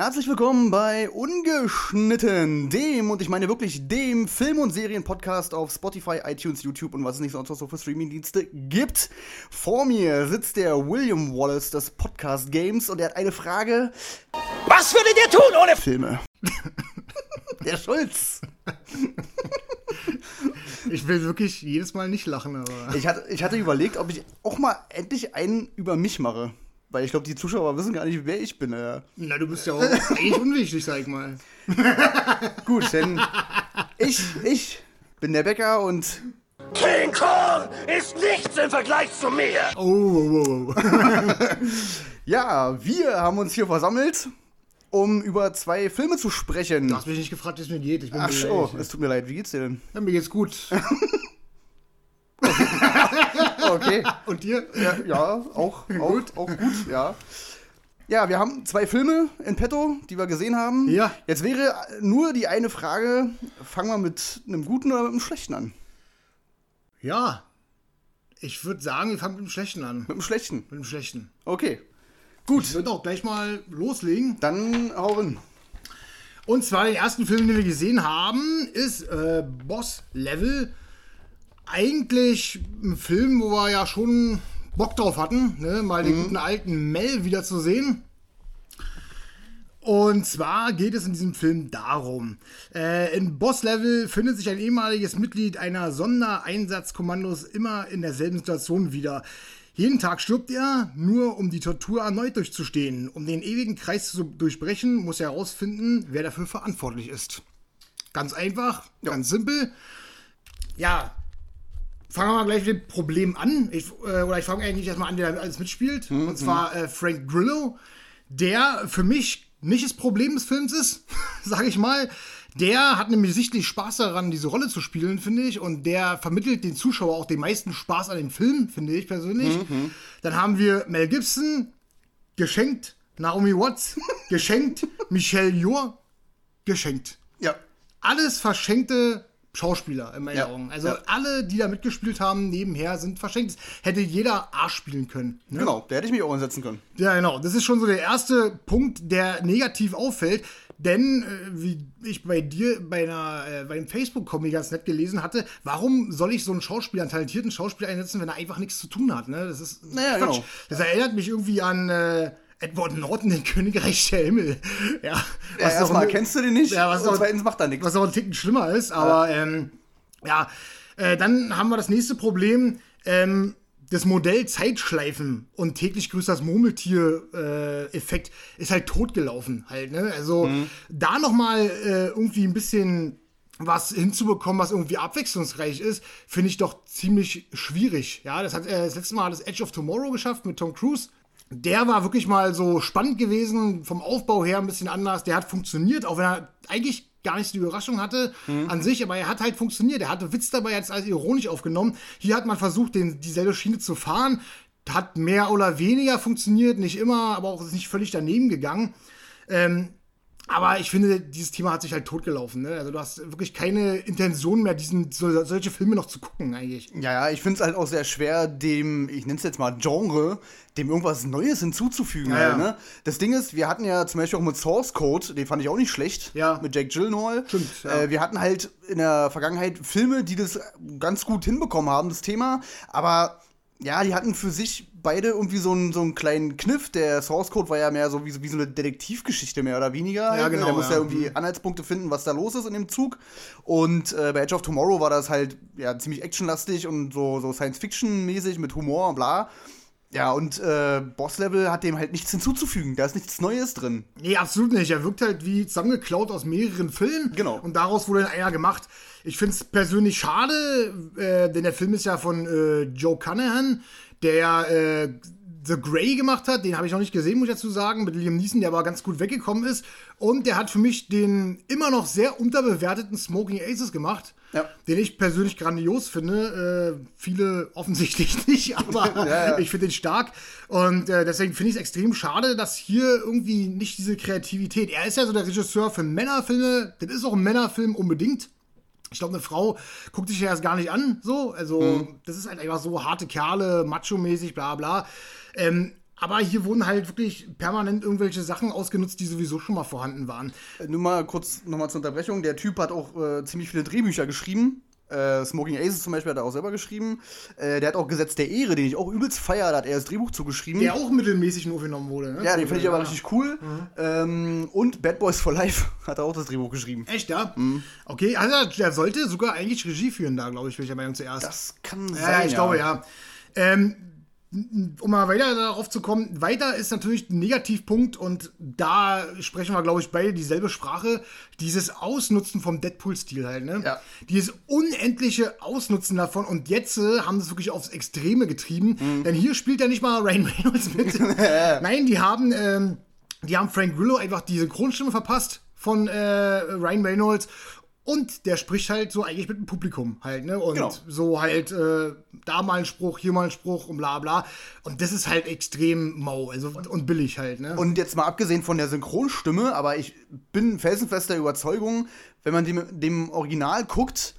Herzlich willkommen bei Ungeschnitten, dem, und ich meine wirklich dem Film- und Serien-Podcast auf Spotify, iTunes, YouTube und was es nicht sonst noch so für Streaming-Dienste gibt. Vor mir sitzt der William Wallace des Podcast Games und er hat eine Frage. Was würdet ihr tun ohne Filme. der Schulz. Ich will wirklich jedes Mal nicht lachen, aber. Ich hatte, ich hatte überlegt, ob ich auch mal endlich einen über mich mache. Weil ich glaube, die Zuschauer wissen gar nicht, wer ich bin. Äh. Na, du bist ja auch eigentlich unwichtig, sag ich mal. Gut, denn ich, ich bin der Bäcker und King Kong ist nichts im Vergleich zu mir. Oh, oh, oh, oh. ja, wir haben uns hier versammelt, um über zwei Filme zu sprechen. Du hast mich nicht gefragt, wie es mir geht. Ich bin Ach beleidigt. es tut mir leid, wie geht's dir denn? Ja, mir geht's gut. Okay. Und dir? Ja, ja auch, auch, auch gut, ja. Ja, wir haben zwei Filme in petto, die wir gesehen haben. Ja. Jetzt wäre nur die eine Frage, fangen wir mit einem guten oder mit einem schlechten an? Ja. Ich würde sagen, wir fangen mit dem Schlechten an. Mit einem schlechten. Mit dem Schlechten. Okay. Gut, Ich würde auch gleich mal loslegen. dann hau rein. Und zwar den ersten Film, den wir gesehen haben, ist äh, Boss Level. Eigentlich ein Film, wo wir ja schon Bock drauf hatten, ne? mal den guten alten Mel wiederzusehen. Und zwar geht es in diesem Film darum, äh, in Boss Level findet sich ein ehemaliges Mitglied einer Sondereinsatzkommandos immer in derselben Situation wieder. Jeden Tag stirbt er, nur um die Tortur erneut durchzustehen. Um den ewigen Kreis zu durchbrechen, muss er herausfinden, wer dafür verantwortlich ist. Ganz einfach, ganz simpel. Ja, fangen wir mal gleich mit dem Problem an. Ich, äh, oder ich fange eigentlich erstmal an, der alles mitspielt. Und zwar äh, Frank Grillo, der für mich nicht das Problem des Films ist, sage ich mal. Der hat nämlich sichtlich Spaß daran, diese Rolle zu spielen, finde ich. Und der vermittelt den Zuschauer auch den meisten Spaß an dem Film, finde ich persönlich. Dann haben wir Mel Gibson, geschenkt. Naomi Watts, geschenkt. Michelle Yeoh, geschenkt Ja. alles verschenkte Schauspieler in meinen Ja, Augen. Also ja. alle, die da mitgespielt haben, nebenher sind verschenkt. Hätte jeder A spielen können. Ne? Genau, da hätte ich mich auch ansetzen können. Ja, genau. Das ist schon so der erste Punkt, der negativ auffällt. Denn, äh, wie ich bei dir bei einer, äh, bei einem Facebook-Comic ganz nett gelesen hatte, warum soll ich so einen Schauspieler, einen talentierten Schauspieler einsetzen, wenn er einfach nichts zu tun hat? Ne? Das ist Naja, Quatsch. genau. Das erinnert mich irgendwie an äh, Edward Norton, den Königreich der Himmel. Ja, Ja, was erstmal kennst du den nicht Ja, was und auch- zweitens macht er nichts. was auch ein Ticken schlimmer ist, aber ähm, ja, äh, dann haben wir das nächste Problem, ähm, das Modell Zeitschleifen und täglich grüßt das Murmeltier-Effekt ist halt totgelaufen halt, ne? Also da nochmal äh, irgendwie ein bisschen was hinzubekommen, was irgendwie abwechslungsreich ist, finde ich doch ziemlich schwierig. Ja, das hat äh, das letzte Mal das Edge of Tomorrow geschafft mit Tom Cruise. Der war wirklich mal so spannend gewesen, vom Aufbau her ein bisschen anders. Der hat funktioniert, auch wenn er eigentlich gar nicht die Überraschung hatte an sich, aber er hat halt funktioniert. Er hatte Witz dabei, jetzt als ironisch aufgenommen. Hier hat man versucht, den, dieselbe Schiene zu fahren. Hat mehr oder weniger funktioniert, nicht immer, aber auch ist nicht völlig daneben gegangen. Ähm, aber ich finde, dieses Thema hat sich halt totgelaufen. Ne? Also du hast wirklich keine Intention mehr, diesen, so, solche Filme noch zu gucken eigentlich. Ja, ja, ich finde es halt auch sehr schwer, dem, ich nenne es jetzt mal Genre, dem irgendwas Neues hinzuzufügen. Ja, halt, ne? Das Ding ist, wir hatten ja zum Beispiel auch mit Source Code, den fand ich auch nicht schlecht, Ja. mit Jake Gyllenhaal. Stimmt, ja. äh, wir hatten halt in der Vergangenheit Filme, die das ganz gut hinbekommen haben, das Thema, aber ja, die hatten für sich beide irgendwie so einen, so einen kleinen Kniff. Der Source Code war ja mehr so wie, so- wie so eine Detektivgeschichte mehr oder weniger. Ja, genau, Der muss ja, ja. irgendwie Anhaltspunkte finden, was da los ist in dem Zug. Und äh, bei Edge of Tomorrow war das halt ja ziemlich actionlastig und so, so Science-Fiction-mäßig mit Humor und bla. Ja, und äh, Boss Level hat dem halt nichts hinzuzufügen. Da ist nichts Neues drin. Nee, absolut nicht. Er wirkt halt wie zusammengeklaut aus mehreren Filmen. Genau. Und daraus wurde dann einer gemacht. Ich finde es persönlich schade, äh, denn der Film ist ja von äh, Joe Cunningham, der ja äh, The Grey gemacht hat. Den habe ich noch nicht gesehen, muss ich dazu sagen, mit Liam Neeson, der aber ganz gut weggekommen ist. Und der hat für mich den immer noch sehr unterbewerteten Smoking Aces gemacht. Ja. Den ich persönlich grandios finde. Äh, viele offensichtlich nicht, aber ja. ich finde den stark. Und äh, deswegen finde ich es extrem schade, dass hier irgendwie nicht diese Kreativität. Er ist ja so der Regisseur für Männerfilme. Das ist auch ein Männerfilm unbedingt. Ich glaube, eine Frau guckt sich ja das gar nicht an, so. Also, das ist halt einfach so harte Kerle, macho-mäßig, bla bla. Ähm, Aber hier wurden halt wirklich permanent irgendwelche Sachen ausgenutzt, die sowieso schon mal vorhanden waren. Nur mal kurz nochmal zur Unterbrechung. Der Typ hat auch äh, ziemlich viele Drehbücher geschrieben. Äh, Smoking Aces zum Beispiel hat er auch selber geschrieben. Äh, der hat auch Gesetz der Ehre, den ich auch übelst feiere, da hat er das Drehbuch zugeschrieben. Der auch mittelmäßig nur genommen wurde. Ne? ja, den finde ich aber richtig cool. Ähm, und Bad Boys for Life hat er auch das Drehbuch geschrieben. Echt, ja? Okay, also der sollte sogar eigentlich Regie führen da, glaube ich, will ich der Meinung zuerst. Das kann sein. ja, ich glaube, ja. Ähm, um mal weiter darauf zu kommen, weiter ist natürlich ein Negativpunkt und da sprechen wir, glaube ich, beide dieselbe Sprache. Dieses Ausnutzen vom Deadpool-Stil halt, ne? Ja. Dieses unendliche Ausnutzen davon und jetzt äh, haben sie es wirklich aufs Extreme getrieben, denn hier spielt ja nicht mal Ryan Reynolds mit. Nein, die haben, ähm, die haben Frank Grillo einfach die Synchronstimme verpasst von äh, Ryan Reynolds und der spricht halt so eigentlich mit dem Publikum halt, ne? Und Genau. so halt äh, da mal ein Spruch, hier mal ein Spruch und bla bla. Und das ist halt extrem mau, also und billig halt, ne? Und jetzt mal abgesehen von der Synchronstimme, aber ich bin felsenfester Überzeugung, wenn man dem, dem Original guckt,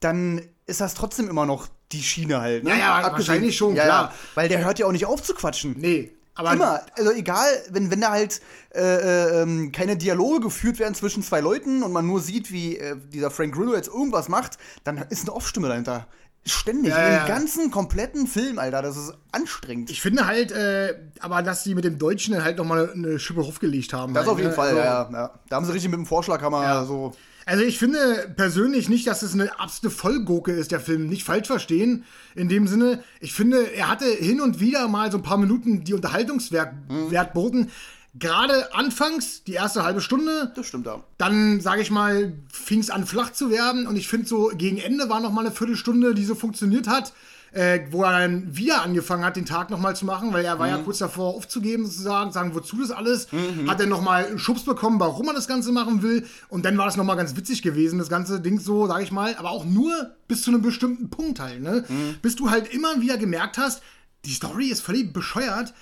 dann ist das trotzdem immer noch die Schiene halt. Ne? Ja, ja, wahrscheinlich schon, ja, klar. Ja, weil der hört ja auch nicht auf zu quatschen. nee, aber Immer. Also egal, wenn, wenn da halt äh, äh, ähm, keine Dialoge geführt werden zwischen zwei Leuten und man nur sieht, wie äh, dieser Frank Grillo jetzt irgendwas macht, dann ist eine Off-Stimme dahinter. Ständig. Ja, ja. dem ganzen kompletten Film, Alter. Das ist anstrengend. ich finde halt, äh, aber dass die mit dem Deutschen halt nochmal eine Schippe draufgelegt haben. das halt, auf jeden ne? Fall, Also- ja, ja, ja. Da haben sie richtig mit dem Vorschlaghammer Ja. so. Also ich finde persönlich nicht, dass es eine absolute Vollgurke ist, der Film. Nicht falsch verstehen. In dem Sinne, ich finde, er hatte hin und wieder mal so ein paar Minuten, die Unterhaltungswert Mhm. Boten. Gerade anfangs, die erste halbe Stunde, Das stimmt ja. dann, sage ich mal, fing es an flach zu werden. Und ich finde so, gegen Ende war noch mal eine Viertelstunde, die so funktioniert hat. Äh, wo er dann wieder angefangen hat, den Tag nochmal zu machen, weil er war Mhm. ja kurz davor aufzugeben, sozusagen, sagen, wozu das alles. Hat er nochmal einen Schubs bekommen, warum er das Ganze machen will. Und dann war das nochmal ganz witzig gewesen, das ganze Ding so, sage ich mal. Aber auch nur bis zu einem bestimmten Punkt halt, ne? Mhm. Bis du halt immer wieder gemerkt hast, die Story ist völlig bescheuert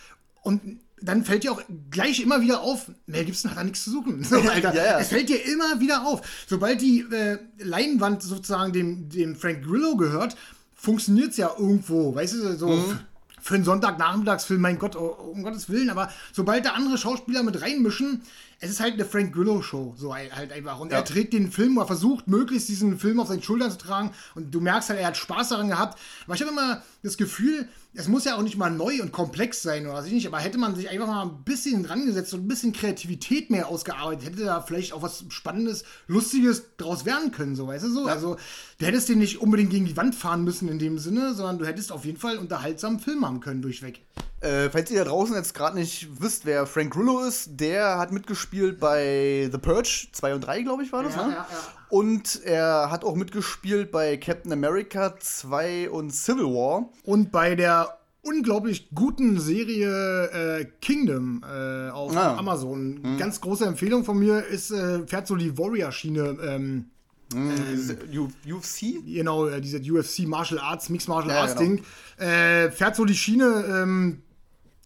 und dann fällt dir auch gleich immer wieder auf, Mel Gibson hat da nichts zu suchen. So, Alter, Ja, ja. Es fällt dir immer wieder auf. Sobald die äh, Leinwand sozusagen dem, dem Frank Grillo gehört, funktioniert es ja irgendwo. Weißt du, so Mhm. für einen Sonntagnachmittagsfilm, mein Gott, oh, um Gottes Willen. Aber sobald da andere Schauspieler mit reinmischen, es ist halt eine Frank Grillo-Show, so halt einfach. Und er trägt den Film oder versucht möglichst diesen Film auf seinen Schultern zu tragen. Und du merkst halt, er hat Spaß daran gehabt. Aber ich habe immer das Gefühl, es muss ja auch nicht mal neu und komplex sein oder was ich nicht, aber hätte man sich einfach mal ein bisschen dran gesetzt und ein bisschen Kreativität mehr ausgearbeitet, hätte da vielleicht auch was Spannendes, Lustiges draus werden können, so weißt du so. Also du hättest den nicht unbedingt gegen die Wand fahren müssen in dem Sinne, sondern du hättest auf jeden Fall einen unterhaltsamen Film haben können durchweg. Äh, falls ihr da draußen jetzt gerade nicht wisst, wer Frank Grillo ist, der hat mitgespielt bei The Purge 2 und 3, glaube ich, war das, Ja, ne? ja, ja. Und er hat auch mitgespielt bei Captain America 2 und Civil War. Und bei der unglaublich guten Serie äh, Kingdom äh, auf Ah. Amazon, ganz große Empfehlung von mir, ist, äh, fährt so die Warrior-Schiene. Ähm, U UFC? genau, äh, diese UFC Martial Arts, Mixed Martial Ja, Arts genau. Ding, äh, fährt so die Schiene, ähm,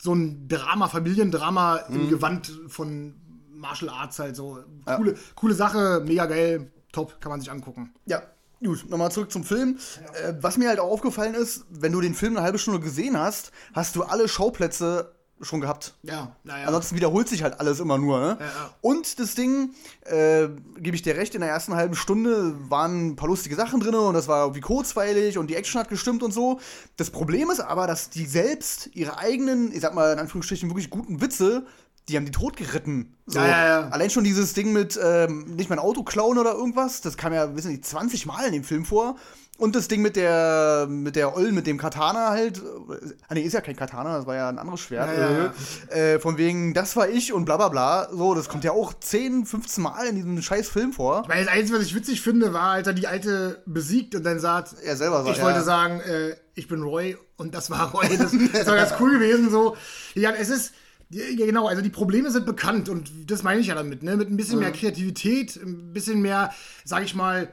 so ein Drama, Familiendrama im Gewand von Martial Arts halt so. Coole, coole Sache, mega geil, top, kann man sich angucken. Ja. Gut, nochmal zurück zum Film. Äh, was mir halt auch aufgefallen ist, wenn du den Film eine halbe Stunde gesehen hast, hast du alle Schauplätze schon gehabt. Ja, naja. Ansonsten wiederholt sich halt alles immer nur. Ne? ja. Und das Ding, äh, gebe ich dir recht, in der ersten halben Stunde waren ein paar lustige Sachen drin und das war irgendwie kurzweilig und die Action hat gestimmt und so. Das Problem ist aber, dass die selbst ihre eigenen, ich sag mal in Anführungsstrichen, wirklich guten Witze, die haben die totgeritten. So. Ja, ja, ja. Allein schon dieses Ding mit ähm, nicht mein Auto klauen oder irgendwas, das kam ja, wissen nicht, 20 Mal in dem Film vor. Und das Ding mit der, mit der Ollen, mit dem Katana halt. äh, Ah, nee, ist ja kein Katana, das war ja ein anderes Schwert. Ja, ja, ja. Äh, von wegen, das war ich und bla bla bla. So, das kommt ja auch 10, 15 Mal in diesem scheiß Film vor. Weil das Einzige, was ich witzig finde, war, als er die Alte besiegt und dann sagt, Er selber sagt, ich wollte sagen, äh, ich bin Roy und das war Roy. Das, das war ganz cool gewesen so. Ja, es ist, ja, genau, also die Probleme sind bekannt und das meine ich ja damit, ne? Mit ein bisschen mehr Kreativität, ein bisschen mehr, sag ich mal,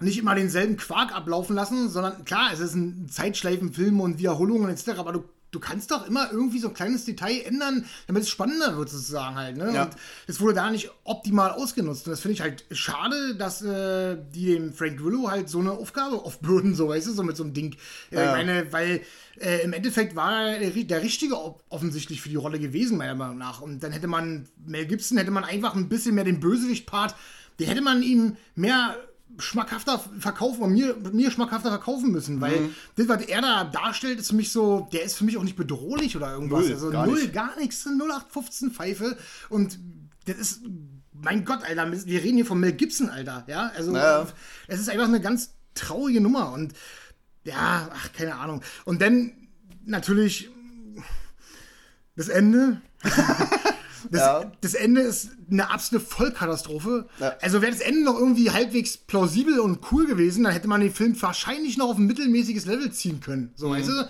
nicht immer denselben Quark ablaufen lassen, sondern klar, es ist ein Zeitschleifenfilm und Wiederholungen etc., aber du du kannst doch immer irgendwie so ein kleines Detail ändern, damit es spannender wird, sozusagen halt. Ne? Ja. Und es wurde da nicht optimal ausgenutzt. Und das finde ich halt schade, dass äh, die dem Frank Grillo halt so eine Aufgabe aufbürden, so weißt du, so mit so einem Ding. Äh, Ja. Ich meine, weil äh, im Endeffekt war er der, Richtige offensichtlich für die Rolle gewesen, meiner Meinung nach. Und dann hätte man, Mel Gibson hätte man einfach ein bisschen mehr den Bösewicht-Part, den hätte man ihm mehr schmackhafter verkaufen und mir, mir schmackhafter verkaufen müssen, weil Mhm. das, was er da darstellt, ist für mich so, der ist für mich auch nicht bedrohlich oder irgendwas. Null, also gar null, nicht. gar nichts, 0815 Pfeife und das ist, mein Gott, Alter, wir reden hier von Mel Gibson, Alter, ja, also Ja. es ist einfach eine ganz traurige Nummer und ja, ach, keine Ahnung. Und dann natürlich das Ende. Das, Ja. das Ende ist eine absolute Vollkatastrophe. Ja. Also wäre das Ende noch irgendwie halbwegs plausibel und cool gewesen, dann hätte man den Film wahrscheinlich noch auf ein mittelmäßiges Level ziehen können. So, weißt du?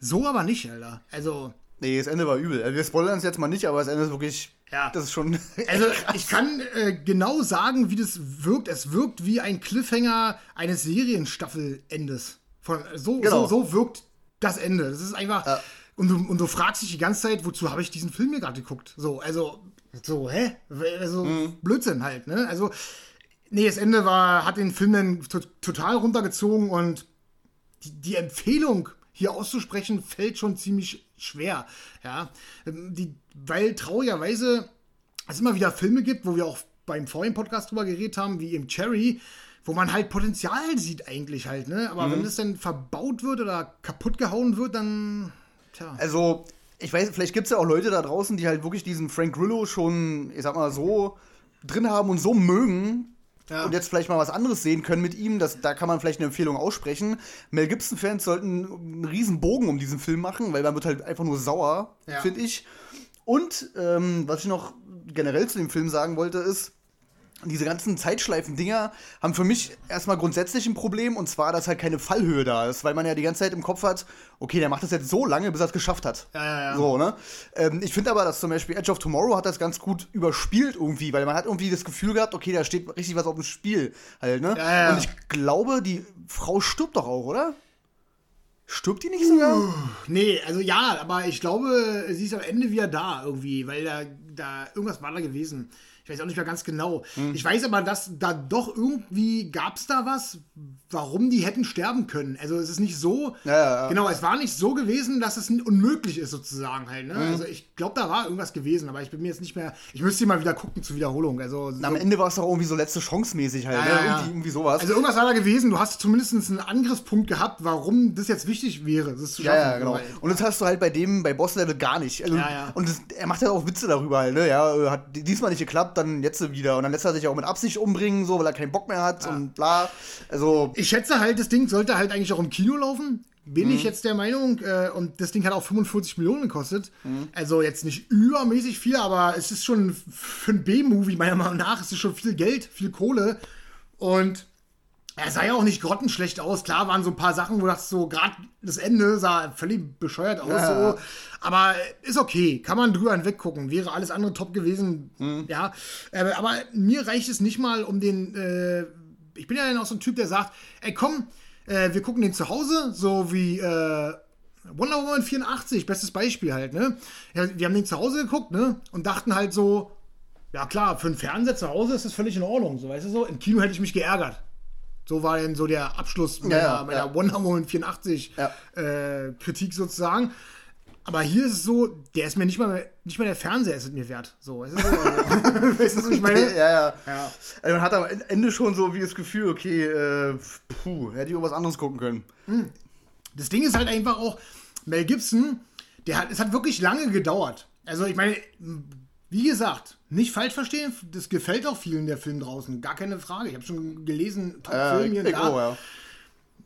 So aber nicht, Alter. Also, Nee, das Ende war übel. Also wir spoilern es jetzt mal nicht, aber das Ende ist wirklich. Ja. Das ist schon. also ich kann äh, genau sagen, wie das wirkt. Es wirkt wie ein Cliffhanger eines Serienstaffelendes. Von, so, Genau. so, so wirkt das Ende. Das ist einfach. Ja. Und, du, und du fragst dich die ganze Zeit, wozu habe ich diesen Film hier gerade geguckt? So, also, so, hä? Also, Mhm. Blödsinn halt, ne? Also, nee, das Ende war, hat den Film dann to total runtergezogen und die, die Empfehlung hier auszusprechen fällt schon ziemlich schwer. Ja, Ähm, die, weil traurigerweise es immer wieder Filme gibt, wo wir auch beim vorigen Podcast drüber geredet haben, wie im Cherry, wo man halt Potenzial sieht eigentlich halt, ne? Aber wenn das dann verbaut wird oder kaputt gehauen wird, dann tja. Also, ich weiß, vielleicht gibt es ja auch Leute da draußen, die halt wirklich diesen Frank Grillo schon, ich sag mal, so drin haben und so mögen. Ja. Und jetzt vielleicht mal was anderes sehen können mit ihm, das, da kann man vielleicht eine Empfehlung aussprechen. Mel Gibson-Fans sollten einen riesen Bogen um diesen Film machen, weil man wird halt einfach nur sauer, Ja. finde ich. Und ähm, was ich noch generell zu dem Film sagen wollte, ist, diese ganzen Zeitschleifen-Dinger haben für mich erstmal grundsätzlich ein Problem und zwar, dass halt keine Fallhöhe da ist, weil man ja die ganze Zeit im Kopf hat, okay, der macht das jetzt so lange, bis er es geschafft hat. Ja, ja, ja. So, ne? Ähm, ich finde aber, dass zum Beispiel Edge of Tomorrow hat das ganz gut überspielt irgendwie, weil man hat irgendwie das Gefühl gehabt, okay, da steht richtig was auf dem Spiel halt, ne? Ja, ja. Und ich glaube, die Frau stirbt doch auch, oder? Stirbt die nicht sogar? Nee, also ja, aber ich glaube, sie ist am Ende wieder da irgendwie, weil da, da irgendwas war da gewesen. Ich weiß auch nicht mehr ganz genau. Hm. Ich weiß aber, dass da doch irgendwie gab es da was, warum die hätten sterben können. Also es ist nicht so, Ja, ja, ja. genau, es war nicht so gewesen, dass es unmöglich ist sozusagen halt. Hm. Ne? Also ich glaube, da war irgendwas gewesen, aber ich bin mir jetzt nicht mehr, ich müsste mal wieder gucken zur Wiederholung. Also so, Am Ende war es doch irgendwie so letzte Chance mäßig halt, ne? Irgendwie, irgendwie sowas. also irgendwas war da gewesen, du hast zumindest einen Angriffspunkt gehabt, warum das jetzt wichtig wäre, das zu schaffen. ja, genau. Weil- Und das hast du halt bei dem, bei Boss-Level gar nicht. Also. Und das, er macht ja auch Witze darüber halt, ne? Ja, hat diesmal nicht geklappt, dann jetzt wieder. Und dann lässt er sich auch mit Absicht umbringen, so, weil er keinen Bock mehr hat und bla. Also, Ich schätze halt, das Ding sollte halt eigentlich auch im Kino laufen. Bin Mhm. ich jetzt der Meinung. Äh, und das Ding hat auch 45 Millionen gekostet. Mhm. Also jetzt nicht übermäßig viel, aber es ist schon für ein B-Movie meiner Meinung nach. Es ist schon viel Geld, viel Kohle. Und er sah ja auch nicht grottenschlecht aus. Klar waren so ein paar Sachen, wo das so, gerade das Ende sah völlig bescheuert aus. Ja. So. Aber ist okay. Kann man drüber hinweggucken. Wäre alles andere top gewesen. Mhm. Ja. Äh, aber mir reicht es nicht mal um den. Äh, ich bin ja dann auch so ein Typ, der sagt: Ey, komm, äh, wir gucken den zu Hause, so wie. Äh, Wonder Woman 84, bestes Beispiel halt, ne? Ja, wir haben den zu Hause geguckt, ne? Und dachten halt so, ja klar, für einen Fernseher zu Hause ist das völlig in Ordnung, so weißt du so. Im Kino hätte ich mich geärgert. So war dann so der Abschluss meiner, ja, meiner ja. Wonder Woman 84 Ja. äh, Kritik sozusagen. Aber hier ist es so, der ist mir nicht mal, nicht mal der Fernseher ist es mir wert. So, weißt du, so? Weißt du, was ich meine? ja, ja. Ja. Also man hat am Ende schon so wie das Gefühl, okay, äh, puh, hätte ich auch was anderes gucken können. Das Ding ist halt einfach auch, Mel Gibson, der hat, es hat wirklich lange gedauert. Also ich meine, wie gesagt, nicht falsch verstehen, das gefällt auch vielen der Film draußen, gar keine Frage. Ich habe schon gelesen, Äh, Top-Film hier ich da. ja.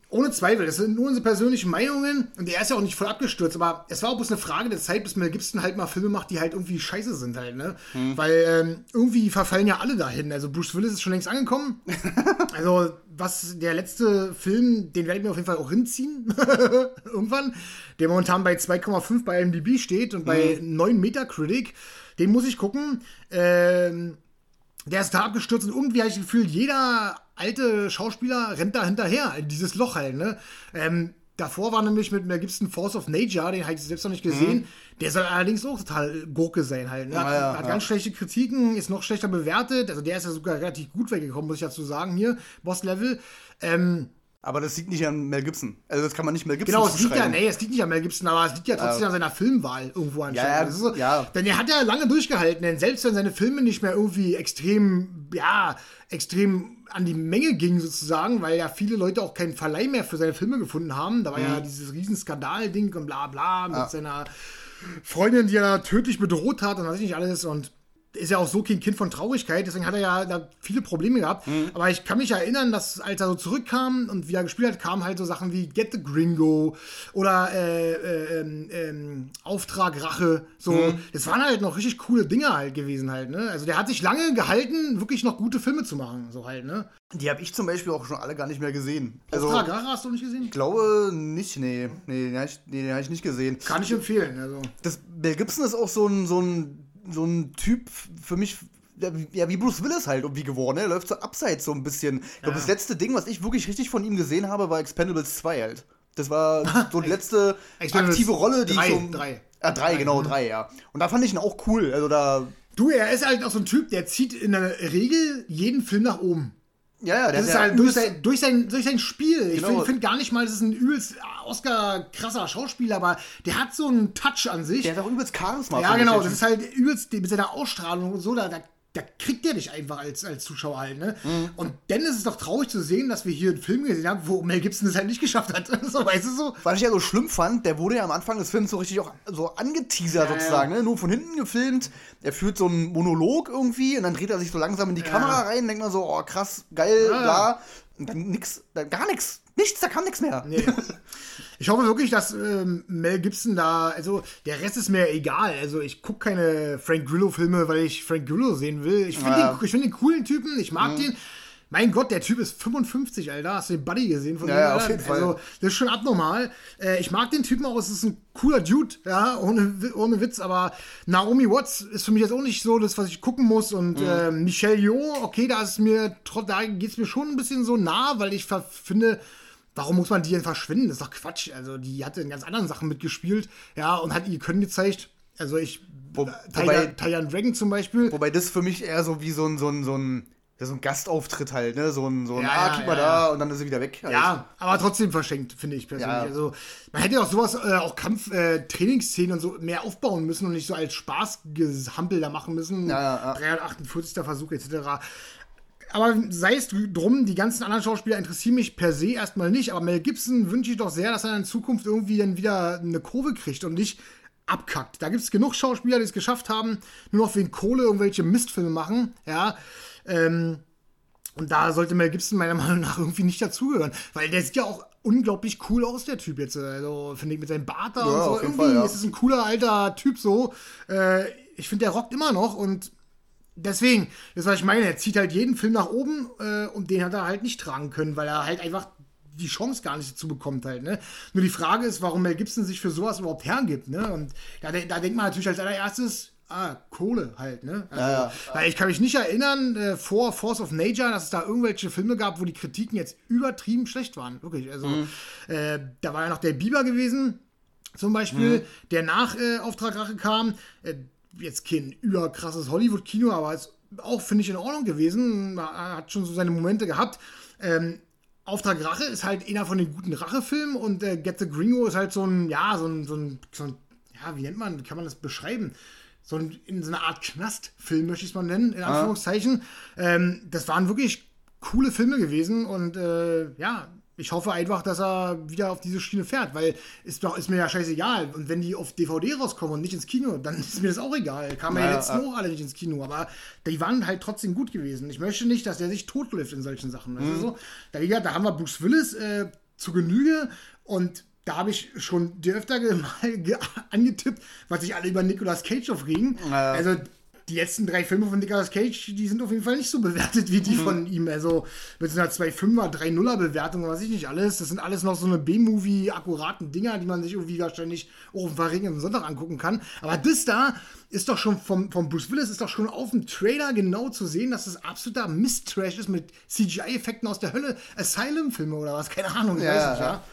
Ohne Zweifel, das sind nur unsere persönlichen Meinungen und er ist ja auch nicht voll abgestürzt, aber es war auch bloß eine Frage der Zeit, bis Mel Gibson halt mal Filme macht, die halt irgendwie scheiße sind halt, ne? Weil ähm, irgendwie verfallen ja alle dahin. Also Bruce Willis ist schon längst angekommen. also was der letzte Film, den werde ich mir auf jeden Fall auch hinziehen. Irgendwann. Der momentan bei 2,5 bei IMDb steht und bei 9 Metacritic. Den muss ich gucken. Ähm, der ist da abgestürzt und irgendwie habe ich das Gefühl, jeder alte Schauspieler rennt da hinterher, in dieses Loch halt, ne? Ähm, davor war nämlich mit Mel Gibson Force of Nature, den habe ich selbst noch nicht gesehen. Mhm. Der soll allerdings auch total Gurke sein halt. Ne? Hat, Ja, ja, hat ja. ganz schlechte Kritiken, ist noch schlechter bewertet. Also der ist ja sogar relativ gut weggekommen, muss ich dazu sagen, hier, Boss-Level. Ähm, Aber das liegt nicht an Mel Gibson. Also das kann man nicht Mel Gibson Genau, es liegt ja, nee, es liegt nicht an Mel Gibson, aber es liegt ja trotzdem an seiner Filmwahl irgendwo anscheinend. Ja, ja, Das ist so, ja. Denn er hat ja lange durchgehalten, denn selbst wenn seine Filme nicht mehr irgendwie extrem, ja, extrem an die Menge gingen sozusagen, weil ja viele Leute auch keinen Verleih mehr für seine Filme gefunden haben. Da war Mhm. ja dieses riesen Skandal-Ding und bla bla mit seiner Freundin, die er tödlich bedroht hat und weiß ich nicht alles und ist ja auch so kein Kind von Traurigkeit, deswegen hat er ja da viele Probleme gehabt. Mhm. Aber ich kann mich erinnern, dass als er so zurückkam und wieder gespielt hat, kamen halt so Sachen wie Get the Gringo oder äh, äh, ähm, Auftrag Rache. So, Mhm. das waren halt noch richtig coole Dinge halt gewesen halt. Ne? Also der hat sich lange gehalten, wirklich noch gute Filme zu machen, so halt. Ne? Die habe ich zum Beispiel auch schon alle gar nicht mehr gesehen. Also Auftrag Rache hast du nicht gesehen? ich glaube nicht, nee. Nee, den habe ich, nee, den hab ich nicht gesehen. Kann ich empfehlen. Also. Das, Mel Gibson ist auch so ein, so ein, so ein Typ für mich, ja, wie- ja, Bruce Willis halt irgendwie geworden. Ne? Er läuft so abseits so ein bisschen. Ich glaube, das letzte Ding, was ich wirklich richtig von ihm gesehen habe, war Expendables 2 halt. Das war so die letzte aktive Rolle, die drei, ich so. drei. Ah, drei, genau, drei, ja. Und da fand ich ihn auch cool. Also da. Du, er ist halt auch so ein Typ, der zieht in der Regel jeden Film nach oben. Ja, ja, der Das ist halt durch sein, durch sein, durch sein Spiel. Ich Genau. finde find gar nicht mal, das ist ein übelst Oscar-krasser Schauspieler, aber der hat so einen Touch an sich. Der hat auch übelst Charisma. ja, genau, das ist halt übelst mit seiner Ausstrahlung und so, da, da, da kriegt der dich einfach als, als Zuschauer halt, ne? Mhm. Und dann ist es doch traurig zu sehen, dass wir hier einen Film gesehen haben, wo Mel Gibson es halt nicht geschafft hat. so, weißt du so? Was ich ja so schlimm fand, der wurde ja am Anfang des Films so richtig auch so angeteasert sozusagen, ne? nur von hinten gefilmt. Er führt so einen Monolog irgendwie und dann dreht er sich so langsam in die Kamera rein, denkt man so, oh krass, geil, bla. Und dann nix, dann gar nix, nichts, da kam nichts mehr. Nee. Ich hoffe wirklich, dass ähm, Mel Gibson da, also der Rest ist mir egal. Also ich gucke keine Frank Grillo-Filme, weil ich Frank Grillo sehen will. Ich finde Ja. den, ich find den coolen Typen, ich mag den. Mein Gott, der Typ ist 55, Alter. Hast du den Buddy gesehen von Ja, dem, ja, auf jeden Fall. Also, das ist schon abnormal. Äh, ich mag den Typen auch, es ist ein cooler Dude, ja, ohne, ohne Witz, aber Naomi Watts ist für mich jetzt auch nicht so das, was ich gucken muss. Und Mhm. äh, Michelle Yeoh, okay, da ist mir, da geht's mir schon ein bisschen so nah, weil ich finde, Warum muss man die denn verschwinden? Das ist doch Quatsch. Also, die hatte in ganz anderen Sachen mitgespielt, ja, und hat ihr Können gezeigt. Also, ich. Wo- äh, wobei- Tiger Dragon zum Beispiel. Wobei das für mich eher so wie so ein, so ein, so ein, so ein Gastauftritt halt, ne? So ein, so ein Ja, ah, ja, guck mal ja, da und dann ist sie wieder weg. Halt. Ja, aber trotzdem verschenkt, finde ich persönlich. Ja. Also, man hätte auch sowas, äh, auch Kampf-Trainingsszenen und so mehr aufbauen müssen und nicht so als Spaßgehampel da machen müssen. Ja, ja, ja. 348. Versuch etc. Aber sei es drum, die ganzen anderen Schauspieler interessieren mich per se erstmal nicht. Aber Mel Gibson wünsche ich doch sehr, dass er in Zukunft irgendwie dann wieder eine Kurve kriegt und nicht abkackt. Da gibt es genug Schauspieler, die es geschafft haben, nur noch wegen Kohle irgendwelche Mistfilme machen. Ja. Ähm, und da sollte Mel Gibson meiner Meinung nach irgendwie nicht dazugehören. Weil der sieht ja auch unglaublich cool aus, der Typ jetzt. Also, finde ich, mit seinem Bart da und so. Irgendwie Fall, ja. ist es ein cooler alter Typ so. Äh, ich finde, der rockt immer noch und deswegen, das was ich meine, er zieht halt jeden Film nach oben äh, und den hat er halt nicht tragen können, weil er halt einfach die Chance gar nicht dazu bekommt halt, ne? Nur die Frage ist, warum Mel Gibson sich für sowas überhaupt hergibt, ne? Und da, da denkt man natürlich als allererstes, ah, Kohle halt, ne? Also, ja. Weil ich kann mich nicht erinnern, äh, vor Force of Nature, dass es da irgendwelche Filme gab, wo die Kritiken jetzt übertrieben schlecht waren. Wirklich, also äh, da war ja noch der Bieber gewesen, zum Beispiel, der nach äh, Auftrag Rache kam. Äh, jetzt kein überkrasses Hollywood-Kino, aber ist auch, finde ich, in Ordnung gewesen. Er hat schon so seine Momente gehabt. Ähm, Auftrag Rache ist halt einer von den guten Rachefilmen und äh, Get the Gringo ist halt so ein, ja, so ein, so ein, so ein ja, wie nennt man, wie kann man das beschreiben? So ein, in so einer Art Knastfilm, möchte ich es mal nennen, in Anführungszeichen. Ähm, das waren wirklich coole Filme gewesen und äh, ja, ich hoffe einfach, dass er wieder auf diese Schiene fährt, weil ist doch ist mir ja scheißegal. Und wenn die auf DVD rauskommen und nicht ins Kino, dann ist mir das auch egal. Kamen ja, Ja, jetzt ja. auch alle nicht ins Kino, aber die waren halt trotzdem gut gewesen. Ich möchte nicht, dass der sich totläuft in solchen Sachen. weißt du so? Da, wie gesagt, da haben wir Bruce Willis äh, zu Genüge und da habe ich schon dir öfter mal ge angetippt, was sich alle über Nicolas Cage aufregen. Ja. Also die letzten drei Filme von Nicolas Cage, die sind auf jeden Fall nicht so bewertet wie die Mhm. von ihm. Also mit so einer 2,5er, 3,0er Bewertung, was weiß ich nicht alles. Das sind alles noch so eine B-Movie-akkuraten Dinger, die man sich irgendwie wahrscheinlich auch auf verregneten Sonntag angucken kann. Aber das da ist doch schon vom, vom Bruce Willis ist doch schon auf dem Trailer genau zu sehen, dass das absoluter Mist-Trash ist mit CGI-Effekten aus der Hölle. Asylum-Filme oder was, keine Ahnung. Ich Ja, weiß nicht, ja. ja.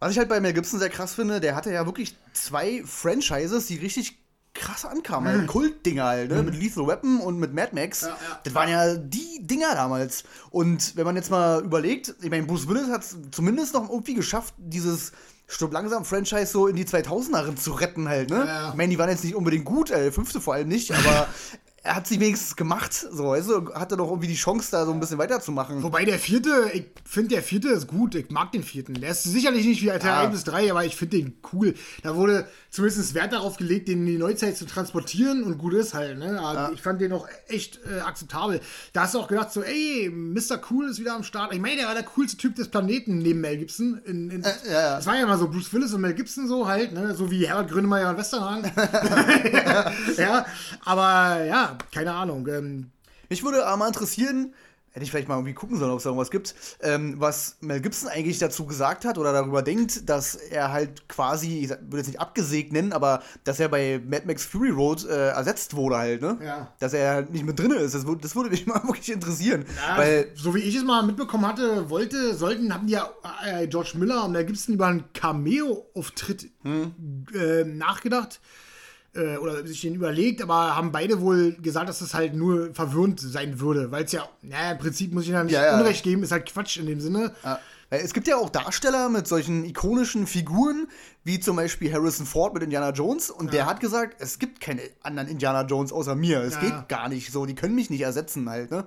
Was ich halt bei Mel Gibson sehr krass finde, der hatte ja wirklich zwei Franchises, die richtig krass ankamen. Halt. Kultdinger halt, ne? Mit Lethal Weapon und mit Mad Max. ja. Das waren ja die Dinger damals. Und wenn man jetzt mal überlegt, ich meine, Bruce Willis hat es zumindest noch irgendwie geschafft, dieses Stirb langsam Franchise so in die 2000er zu retten halt, ne? Ja. Ich meine, die waren jetzt nicht unbedingt gut, äh, fünfte vor allem nicht, aber er hat sie wenigstens gemacht, so, weißt du, hatte doch irgendwie die Chance, da so ein bisschen weiterzumachen. Wobei der vierte, ich finde der vierte ist gut, ich mag den vierten. Der ist sicherlich nicht wie Teil Ja. 1 bis 3, aber ich finde den cool. Da wurde zumindest Wert darauf gelegt, den in die Neuzeit zu transportieren und gut ist halt. Ne? Aber Ich fand den auch echt äh, akzeptabel. Da hast du auch gedacht, so, ey, Mr. Cool ist wieder am Start. Ich meine, der war der coolste Typ des Planeten neben Mel Gibson. In, in, ja, ja. Das war ja immer so Bruce Willis und Mel Gibson so halt, ne? so wie Herbert Grönemeyer und Westernhagen. ja, aber ja, keine Ahnung. Ähm, Mich würde aber mal interessieren, hätte ich vielleicht mal irgendwie gucken sollen, ob es da irgendwas gibt, ähm, was Mel Gibson eigentlich dazu gesagt hat oder darüber denkt, dass er halt quasi, ich würde jetzt nicht abgesägt nennen, aber dass er bei Mad Max Fury Road äh, ersetzt wurde halt, ne? Ja. Dass er halt nicht mit drin ist. Das, wür- das würde mich mal wirklich interessieren. Ja, weil, so wie ich es mal mitbekommen hatte, wollte, sollten, haben die ja äh, George Miller und gibt es über einen Cameo-Auftritt äh, nachgedacht äh, oder sich den überlegt, aber haben beide wohl gesagt, dass das halt nur verwirrend sein würde, weil es ja, naja, im Prinzip muss ich ihnen nicht Ja, ja. Unrecht geben, ist halt Quatsch in dem Sinne. Ja. Weil Es gibt ja auch Darsteller mit solchen ikonischen Figuren, wie zum Beispiel Harrison Ford mit Indiana Jones. Und der hat gesagt, es gibt keine anderen Indiana Jones außer mir. Es Ja. geht gar nicht so. Die können mich nicht ersetzen halt, ne?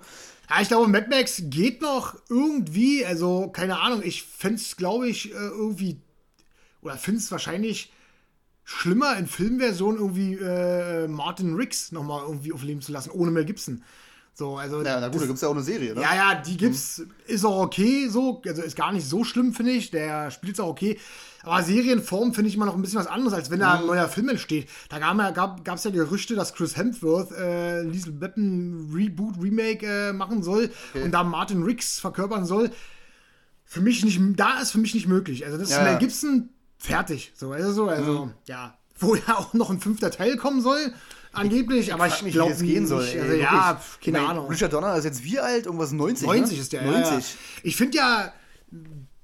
Ja, ich glaube, Mad Max geht noch irgendwie, also keine Ahnung, ich fände es, glaube ich, äh, irgendwie, oder finde es wahrscheinlich schlimmer in Filmversion irgendwie äh, Martin Riggs nochmal irgendwie aufleben zu lassen, ohne Mel Gibson. So, also. Ja, na gut, da gibt es ja auch eine Serie, ne? Ja, ja, die gibt's, ist auch okay, so, also ist gar nicht so schlimm, finde ich. Der spielt auch okay. Aber Serienform finde ich immer noch ein bisschen was anderes, als wenn da ein neuer Film entsteht. Da gab es ja, gab, ja Gerüchte, dass Chris Hemsworth äh, Liesel Weapon Reboot, Remake äh, machen soll und da Martin Riggs verkörpern soll. Für mich nicht, da ist für mich nicht möglich. Also das ist Ja, Mel ja. Gibson fertig. So, also, so, also ja. Wo ja auch noch ein fünfter Teil kommen soll, angeblich, aber frag ich glaube das gehen soll. Also, ey, ja, wirklich. pf, keine Ich mein, Ahnung. Richard Donner ist jetzt wie alt? Irgendwas 90? 90 ne? ist der. 90. Ja, ja. Ich finde ja,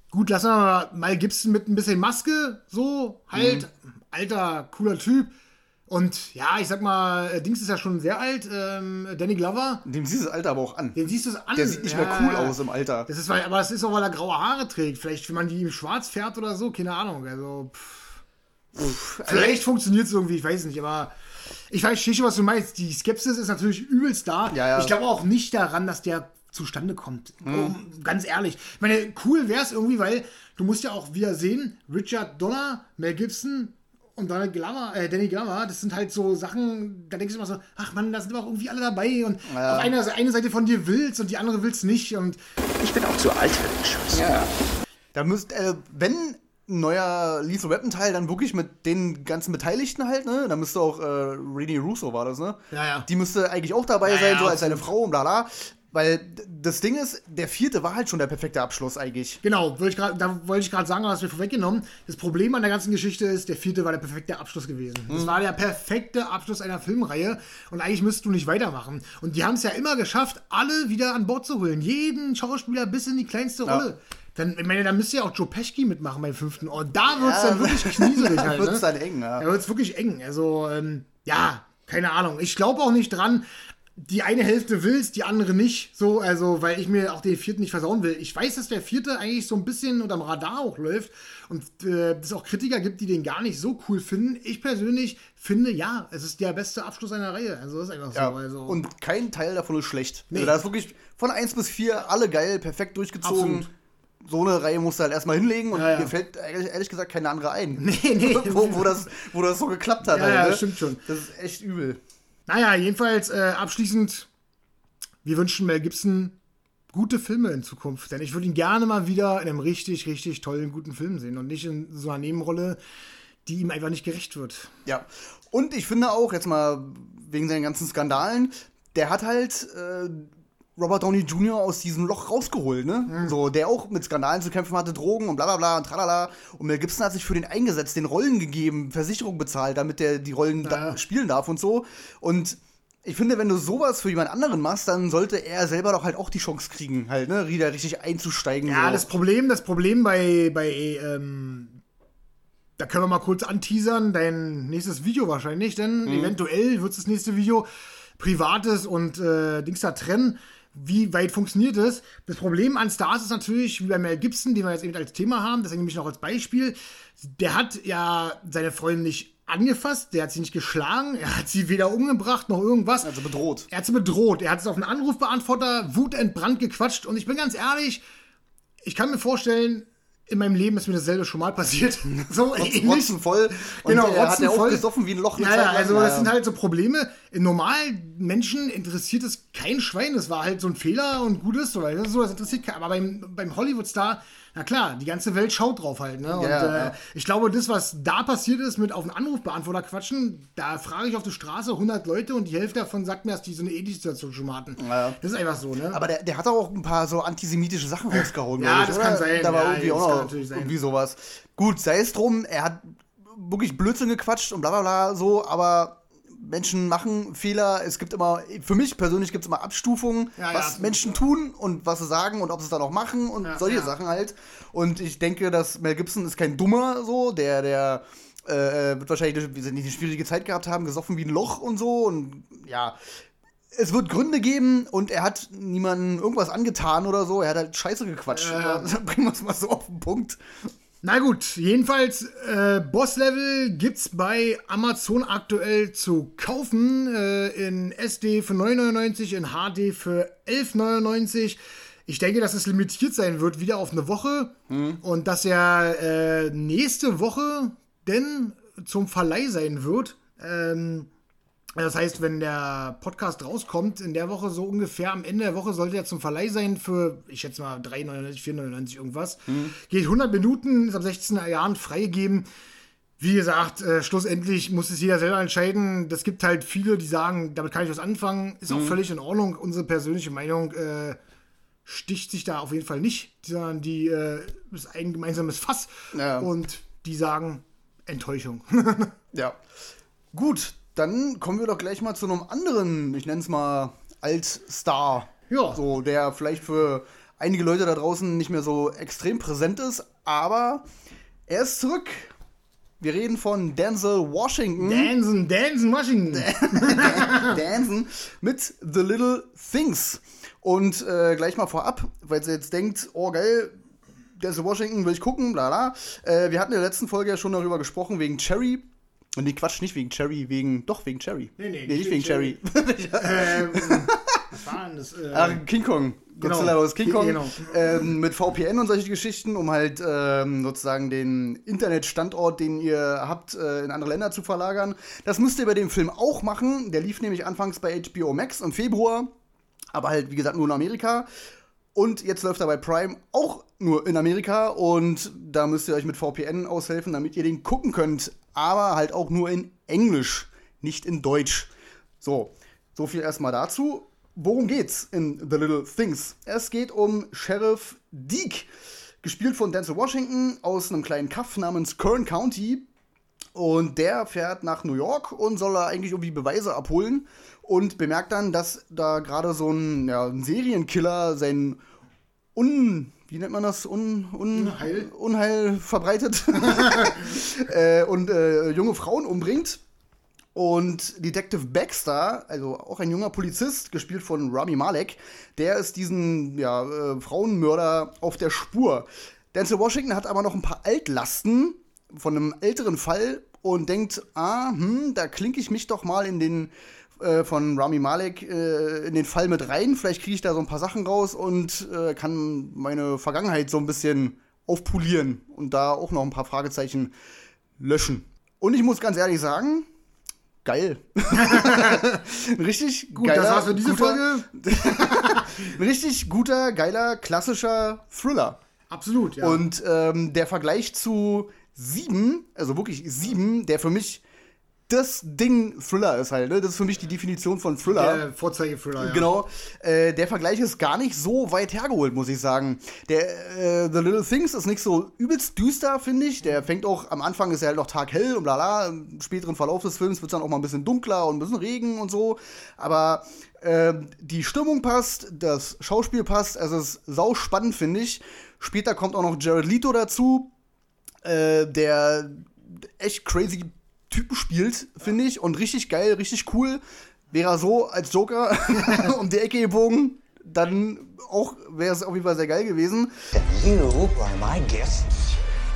gut, lassen wir mal, mal Gibson mit ein bisschen Maske, so halt. Mhm. Alter, cooler Typ. Und ja, ich sag mal, äh, Dings ist ja schon sehr alt, ähm, Danny Glover. Dem siehst du das Alter aber auch an. Den siehst du es an. Der sieht nicht Ja, mehr cool aus im Alter. Das ist, weil, aber das ist auch, weil er graue Haare trägt. Vielleicht, wenn man die im Schwarz fährt oder so, keine Ahnung. Also, pff. Vielleicht funktioniert es irgendwie, ich weiß nicht, aber ich verstehe schon, was du meinst. Die Skepsis ist natürlich übelst da. Ja, ja. Ich glaube auch nicht daran, dass der zustande kommt. Um, ganz ehrlich. Ich meine, cool wäre es irgendwie, weil du musst ja auch wieder sehen, Richard Donner, Mel Gibson und Donald Glover, äh, Danny Glover, das sind halt so Sachen, da denkst du immer so, ach man, da sind aber auch irgendwie alle dabei und Ja. auf einer eine Seite von dir willst und die andere willst nicht und Ich bin auch zu alt für den Scheiß. Da müsst, äh, wenn ein neuer Lethal Weapon Teil, dann wirklich mit den ganzen Beteiligten halt, ne? Da müsste auch, äh, Renee Russo war das, ne? Ja, ja. Die müsste eigentlich auch dabei Ja, sein, ja, so als seine. Frau und bla bla. Weil das Ding ist, der vierte war halt schon der perfekte Abschluss eigentlich. Genau, wollte ich grad, da wollte ich gerade sagen, hast du mir vorweggenommen. Das Problem an der ganzen Geschichte ist, der vierte war der perfekte Abschluss gewesen. Mhm. Das war der perfekte Abschluss einer Filmreihe und eigentlich müsstest du nicht weitermachen. Und die haben es ja immer geschafft, alle wieder an Bord zu holen. Jeden Schauspieler bis in die kleinste Ja. Rolle. Dann, ich meine, da müsste ja auch Joe Pesci mitmachen beim fünften. Und da wird es dann wirklich knieselig Da halt. wird's ne? dann eng, ja. Da wird es wirklich eng. Also, ähm, ja, keine Ahnung. Ich glaube auch nicht dran. Die eine Hälfte will's, die andere nicht. So, also, weil ich mir auch den vierten nicht versauen will. Ich weiß, dass der vierte eigentlich so ein bisschen unterm Radar auch läuft und äh, es auch Kritiker gibt, die den gar nicht so cool finden. Ich persönlich finde, ja, es ist der beste Abschluss einer Reihe. Also, das ist einfach Ja. so. Also, Und kein Teil davon ist schlecht. Nee. Also da ist wirklich von 1 bis 4 alle geil, perfekt durchgezogen. Absolut. So eine Reihe musst du halt erstmal hinlegen und Ja, ja. mir fällt ehrlich, ehrlich gesagt keine andere ein. Nee, nee. wo, wo, das, wo das so geklappt hat. Ja, halt, ja, ne? stimmt schon. Das ist echt übel. Naja, jedenfalls äh, abschließend, wir wünschen Mel Gibson gute Filme in Zukunft. Denn ich würde ihn gerne mal wieder in einem richtig, richtig tollen, guten Film sehen und nicht in so einer Nebenrolle, die ihm einfach nicht gerecht wird. Ja. Und ich finde auch, jetzt mal wegen seinen ganzen Skandalen, der hat halt äh, Robert Downey Jr. aus diesem Loch rausgeholt, ne? Mhm. So, der auch mit Skandalen zu kämpfen hatte, Drogen und bla bla bla und tralala. Und Mel Gibson hat sich für den eingesetzt, den Rollen gegeben, Versicherung bezahlt, damit der die Rollen da Ja. spielen darf und so. Und ich finde, wenn du sowas für jemand anderen machst, dann sollte er selber doch halt auch die Chance kriegen, halt, ne? Wieder richtig einzusteigen. Ja, so. das Problem, das Problem bei, bei ähm, da können wir mal kurz anteasern, dein nächstes Video wahrscheinlich, denn eventuell wird das nächste Video Privates und äh, Dings da trennen. Wie weit funktioniert das? Das Problem an Stars ist natürlich, wie bei Mel Gibson, den wir jetzt eben als Thema haben, deswegen nehme ich noch als Beispiel. Der hat ja seine Freundin nicht angefasst, der hat sie nicht geschlagen, er hat sie weder umgebracht noch irgendwas. Also bedroht. Er hat sie bedroht. Er hat es auf einen Anrufbeantworter wutentbrannt gequatscht. Und ich bin ganz ehrlich, ich kann mir vorstellen, in meinem Leben ist mir dasselbe schon mal passiert. so ähnlich. Rotzen voll. Und Genau, er hat ja auch voll. gesoffen wie ein Loch. Ja, also das sind halt so Probleme. In normalen Menschen interessiert es kein Schwein. Das war halt so ein Fehler und gut ist so. Das, ist so, das interessiert kein. Aber beim, beim Hollywood-Star, na klar, die ganze Welt schaut drauf halt. Ne? Und Ja, äh, ich glaube, das, was da passiert ist mit auf einen Anrufbeantworter quatschen, da frage ich auf der Straße 100 Leute und die Hälfte davon sagt mir, dass die so eine ähnliche Situation schon hatten. Ja. Das ist einfach so, ne? Aber der, der hat auch ein paar so antisemitische Sachen rausgehauen. Ja, ich, das oder? kann sein. Da war irgendwie das auch kann noch natürlich sein. irgendwie sowas. Gut, sei es drum, er hat wirklich Blödsinn gequatscht und bla bla bla so, aber Menschen machen Fehler. Es gibt immer, für mich persönlich gibt es immer Abstufungen, Ja, ja, was absolut, Menschen tun und was sie sagen und ob sie es dann auch machen und Ja, solche ja. Sachen halt. Und ich denke, dass Mel Gibson ist kein Dummer so, der, der äh, wird wahrscheinlich eine, eine schwierige Zeit gehabt haben, gesoffen wie ein Loch und so und ja. Es wird Gründe geben und er hat niemandem irgendwas angetan oder so. Er hat halt Scheiße gequatscht. Ja. Bringen wir es mal so auf den Punkt. Na gut, jedenfalls äh, Boss Level gibt's bei Amazon aktuell zu kaufen äh, in SD für 9,99, in HD für 11,99. Ich denke, dass es limitiert sein wird, wieder auf eine Woche und dass er äh, nächste Woche denn zum Verleih sein wird. Ähm, das heißt, wenn der Podcast rauskommt, in der Woche so ungefähr am Ende der Woche sollte er zum Verleih sein für, ich schätze mal, 3,99, 4,99 irgendwas. Geht 100 Minuten, ist ab 16 Jahren freigegeben. Wie gesagt, äh, schlussendlich muss es jeder selber entscheiden. Das gibt halt viele, die sagen, damit kann ich was anfangen. Ist auch völlig in Ordnung. Unsere persönliche Meinung äh, sticht sich da auf jeden Fall nicht, sondern die äh, ist ein gemeinsames Fass. Ja. Und die sagen Enttäuschung. Ja. Gut, dann kommen wir doch gleich mal zu einem anderen, ich nenne es mal Altstar. Ja. So, der vielleicht für einige Leute da draußen nicht mehr so extrem präsent ist, aber er ist zurück. Wir reden von Denzel Washington. Dansen, Dansen, Washington. Dansen mit The Little Things. Und äh, gleich mal vorab, weil ihr jetzt denkt, oh geil, Denzel Washington will ich gucken, bla bla. Äh, wir hatten in der letzten Folge ja schon darüber gesprochen, wegen Cherry. Und nee, Quatsch, nicht wegen Cherry, wegen, doch wegen Cherry. Nee, nee, nicht nicht wegen Cherry. ähm, was war denn das? Äh, Ah, King Kong. Genau. Godzilla vs. King Kong. Genau. Ähm, mit VPN und solche Geschichten, um halt ähm, sozusagen den Internetstandort, den ihr habt, äh, in andere Länder zu verlagern. Das müsst ihr bei dem Film auch machen. Der lief nämlich anfangs bei HBO Max im Februar. Aber halt, wie gesagt, nur in Amerika. Und jetzt läuft er bei Prime auch nur in Amerika. Und da müsst ihr euch mit VPN aushelfen, damit ihr den gucken könnt. Aber halt auch nur in Englisch, nicht in Deutsch. So, so viel erstmal dazu. Worum geht's in The Little Things? Es geht um Sheriff Deke, gespielt von Denzel Washington aus einem kleinen Kaff namens Kern County. Und der fährt nach New York und soll da eigentlich irgendwie Beweise abholen und bemerkt dann, dass da gerade so ein, ja, ein Serienkiller sein Un. Wie nennt man das? Un, un, Unheil. Unheil verbreitet äh, und äh, junge Frauen umbringt. Und Detective Baxter, also auch ein junger Polizist, gespielt von Rami Malek, der ist diesen ja, äh, Frauenmörder auf der Spur. Denzel Washington hat aber noch ein paar Altlasten von einem älteren Fall und denkt, ah, hm, da klinke ich mich doch mal in den äh, von Rami Malek äh, in den Fall mit rein. Vielleicht kriege ich da so ein paar Sachen raus und äh, kann meine Vergangenheit so ein bisschen aufpolieren und da auch noch ein paar Fragezeichen löschen. Und ich muss ganz ehrlich sagen, geil. Richtig Gut, geiler, das war's für diese guter, Folge. Ein richtig guter, geiler, klassischer Thriller. Absolut, ja. Und ähm, der Vergleich zu sieben, also wirklich sieben, der für mich das Ding Thriller ist halt, ne? Das ist für mich die Definition von Thriller. der Vorzeige-Thriller, ja. Genau. Äh, der Vergleich ist gar nicht so weit hergeholt, muss ich sagen. Der äh, The Little Things ist nicht so übelst düster, finde ich. Der fängt auch am Anfang ist er halt noch taghell und bla bla. Im späteren Verlauf des Films wird es dann auch mal ein bisschen dunkler und ein bisschen Regen und so. Aber äh, die Stimmung passt, das Schauspiel passt, also es ist sau spannend, finde ich. Später kommt auch noch Jared Leto dazu, äh, der echt crazy Typen spielt, finde ich. Und richtig geil, richtig cool. Wäre er so als Joker um die Ecke gebogen, dann auch wäre es auf jeden Fall sehr geil gewesen. You are my guest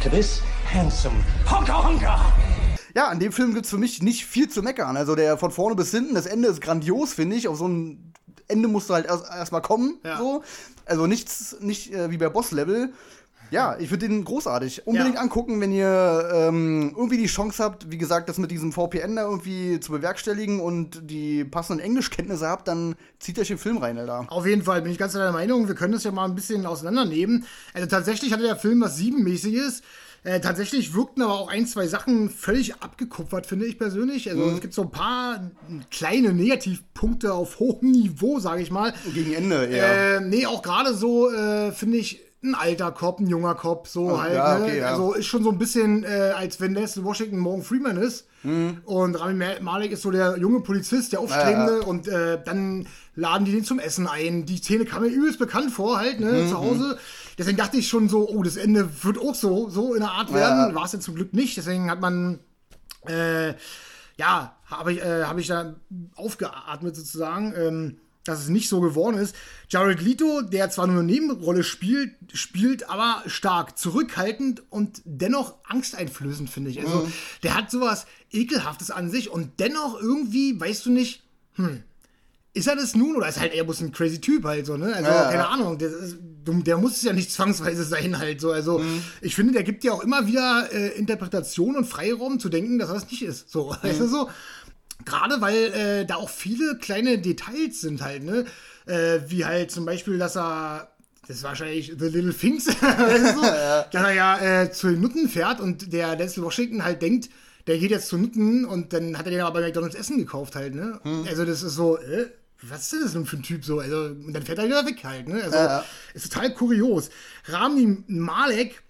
to this handsome honka honka. Ja, an dem Film gibt es für mich nicht viel zu meckern. Also der von vorne bis hinten, das Ende ist grandios, finde ich. Auf so ein Ende musst du halt erst erstmal kommen. Ja. So. Also nichts, nicht äh, wie bei Boss-Level. Ja, ich finde den großartig. Unbedingt Ja. angucken, wenn ihr ähm, irgendwie die Chance habt, wie gesagt, das mit diesem VPN da irgendwie zu bewerkstelligen und die passenden Englischkenntnisse habt, dann zieht euch den Film rein, Alter. Auf jeden Fall bin ich ganz deiner Meinung. Wir können das ja mal ein bisschen auseinandernehmen. Also tatsächlich hatte der Film was Siebenmäßiges. Äh, tatsächlich wirkten aber auch ein, zwei Sachen völlig abgekupfert, finde ich persönlich. Also es gibt so ein paar kleine Negativpunkte auf hohem Niveau, sage ich mal. Gegen Ende, ja. Äh, nee, auch gerade so, äh, finde ich, ein alter Cop, ein junger Cop, so Oh, halt. ja, ne? okay, ja. Also ist schon so ein bisschen, äh, als wenn Denzel Washington Morgan Freeman ist. Mhm. Und Rami Ma- Malek ist so der junge Polizist, der Aufstrebende. Und äh, dann laden die den zum Essen ein. Die Szene kam mir übelst bekannt vor, halt, ne, Mhm, zu Hause. Deswegen dachte ich schon so, oh, das Ende wird auch so, so in der Art werden. War es ja zum Glück nicht. Deswegen hat man äh, ja, habe ich, äh, hab ich da aufgeatmet sozusagen, ähm, dass es nicht so geworden ist. Jared Leto, der zwar nur eine Nebenrolle spielt, spielt aber stark, zurückhaltend und dennoch angsteinflößend, finde ich. Also, der hat sowas Ekelhaftes an sich und dennoch irgendwie, weißt du nicht, hm, ist er das nun oder ist halt eher bloß ein crazy Typ halt so, ne? Also, Ja, ja. keine Ahnung, der, ist, der muss es ja nicht zwangsweise sein halt so. Also, ich finde, der gibt ja auch immer wieder äh, Interpretation und Freiraum zu denken, dass er das nicht ist. So, weißt du so? Gerade weil äh, da auch viele kleine Details sind halt, ne? Äh, wie halt zum Beispiel, dass er. Das ist wahrscheinlich The Little Things, weißt du? dass er ja äh, zu den Nutten fährt und der Denzel Washington halt denkt, der geht jetzt zu Nutten und dann hat er den aber bei McDonalds Essen gekauft halt, ne? Also das ist so, äh, was ist denn das denn für ein Typ so? Also, und dann fährt er wieder weg halt, ne? Also, Ja. ist total kurios. Rami Malek,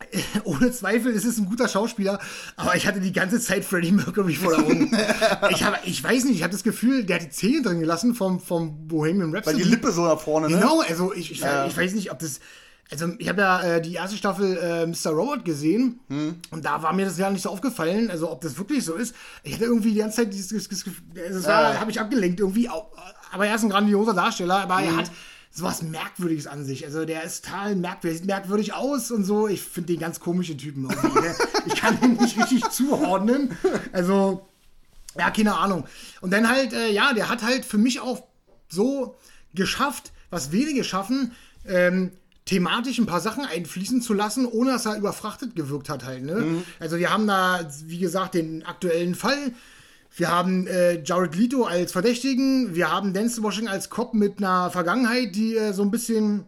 ohne Zweifel ist es ein guter Schauspieler, aber ich hatte die ganze Zeit Freddie Mercury vor der Augen. ich, habe, ich weiß nicht, ich habe das Gefühl, der hat die Zähne drin gelassen vom, vom Bohemian Weil Rhapsody. die Lippe so nach vorne, ne? Genau, also ich, ich, Ja. ich weiß nicht, ob das. Also ich habe ja äh, die erste Staffel äh, Mr. Robot gesehen Hm. und da war mir das ja nicht so aufgefallen, also ob das wirklich so ist. Ich hatte irgendwie die ganze Zeit dieses, dieses, dieses das war, Ja. habe ich abgelenkt irgendwie. Aber er ist ein grandioser Darsteller, aber Hm. er hat sowas Merkwürdiges an sich. Also der ist total merkwürdig, sieht merkwürdig aus und so. Ich finde den ganz komischen Typen ne? ich kann ihn nicht richtig zuordnen. Also ja, keine Ahnung. Und dann halt, äh, ja, der hat halt für mich auch so geschafft, was wenige schaffen, ähm, thematisch ein paar Sachen einfließen zu lassen, ohne dass er überfrachtet gewirkt hat halt. Ne? Also wir haben da, wie gesagt, den aktuellen Fall. Wir haben äh, Jared Leto als Verdächtigen. Wir haben Denzel Washington als Cop mit einer Vergangenheit, die äh, so ein bisschen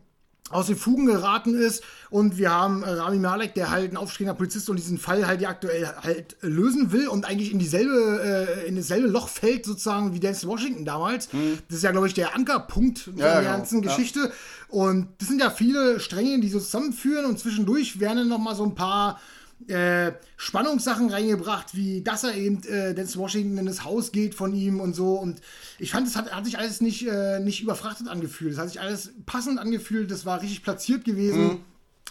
aus den Fugen geraten ist. Und wir haben äh, Rami Malek, der halt ein aufstehender Polizist und diesen Fall halt ja aktuell halt lösen will und eigentlich in dieselbe, äh, in dasselbe Loch fällt, sozusagen wie Denzel Washington damals. Das ist ja, glaube ich, der Ankerpunkt Mhm. Ja, der genau. ganzen Ja. Geschichte. Und das sind ja viele Stränge, die so zusammenführen und zwischendurch werden dann noch mal so ein paar äh, Spannungssachen reingebracht, wie dass er eben äh, Denzel Washington in das Haus geht von ihm und so. Und ich fand, es hat, hat sich alles nicht, äh, nicht überfrachtet angefühlt. Es hat sich alles passend angefühlt. Das war richtig platziert gewesen.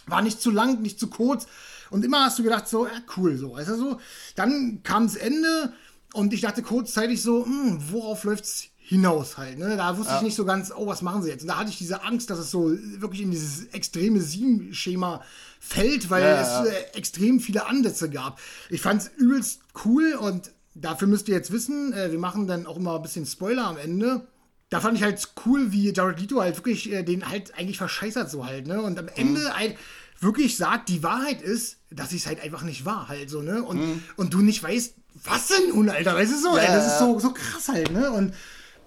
War nicht zu lang, nicht zu kurz. Und immer hast du gedacht, so, ja, cool, so. Du, so. Dann kam das Ende und ich dachte kurzzeitig so, hm, worauf läuft's hinaus halt. Ne? Da wusste ich nicht so ganz, oh, was machen sie jetzt? Und da hatte ich diese Angst, dass es so wirklich in dieses extreme Sieben-Schema fällt, weil Ja, es ja. äh, extrem viele Ansätze gab. Ich fand's übelst cool und dafür müsst ihr jetzt wissen, äh, wir machen dann auch immer ein bisschen Spoiler am Ende. Da fand ich halt cool, wie Jared Leto halt wirklich äh, den halt eigentlich verscheißert so halt, ne? Und am Ende halt wirklich sagt, die Wahrheit ist, dass ich es halt einfach nicht war halt so, ne? Und, und du nicht weißt, was denn nun, Alter? Weißt du so? ey, das ist so, so krass halt, ne? Und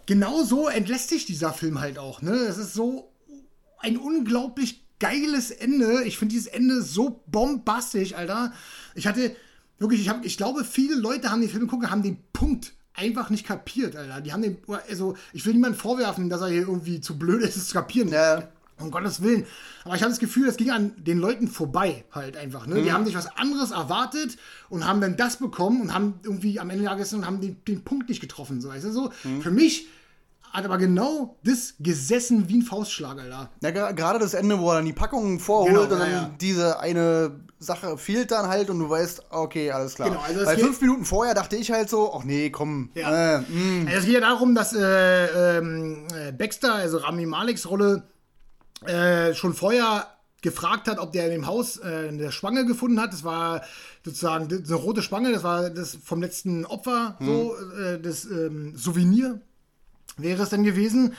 genau so entlässt sich dieser Film halt auch, ne? Es ist so ein unglaublich geiles Ende. Ich finde dieses Ende so bombastisch, Alter. Ich hatte wirklich, ich, hab, ich glaube, viele Leute haben den Film geguckt haben den Punkt einfach nicht kapiert, Alter. Die haben den, also ich will niemandem vorwerfen, dass er hier irgendwie zu blöd ist, es zu kapieren. Ja. Um Gottes Willen. Aber ich habe das Gefühl, das ging an den Leuten vorbei halt einfach. Ne? Die Mhm. haben sich was anderes erwartet und haben dann das bekommen und haben irgendwie am Ende da gesessen und haben den, den Punkt nicht getroffen. So, weißt du? so. Mhm. Für mich hat aber genau das gesessen wie ein Faustschlag, Alter. Ja, gerade das Ende, wo er dann die Packungen vorholt Genau, und dann ja, diese eine Sache fehlt dann halt und du weißt, okay, alles klar. Genau, also Weil fünf Minuten vorher dachte ich halt so, ach nee, komm. Ja. Äh. Also es geht ja darum, dass äh, ähm, äh, Baxter, also Rami Maleks Rolle, äh, schon vorher gefragt hat, ob der in dem Haus äh, eine Spange gefunden hat. Das war sozusagen eine rote Spange, das war das vom letzten Opfer, so äh, das ähm, Souvenir wäre es denn gewesen.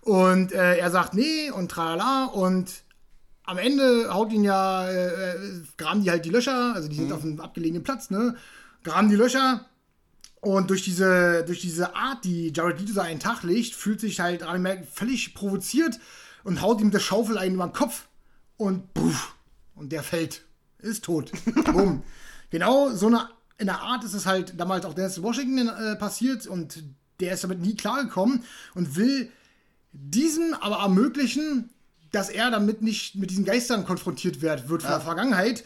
Und äh, er sagt nee und tralala und am Ende haut ihn ja, äh, äh, graben die halt die Löcher, also die sind auf einem abgelegenen Platz, ne? Graben die Löcher und durch diese, durch diese Art, die Jared Leto da einen Tag legt, fühlt sich halt Rami Malek völlig provoziert und haut ihm das Schaufel einen über den Kopf und puff, und der fällt. Ist tot. Bumm. Genau so eine, in der Art ist es halt damals auch Dennis Washington äh, passiert und der ist damit nie klargekommen und will diesem aber ermöglichen, dass er damit nicht mit diesen Geistern konfrontiert wird, wird von der Vergangenheit.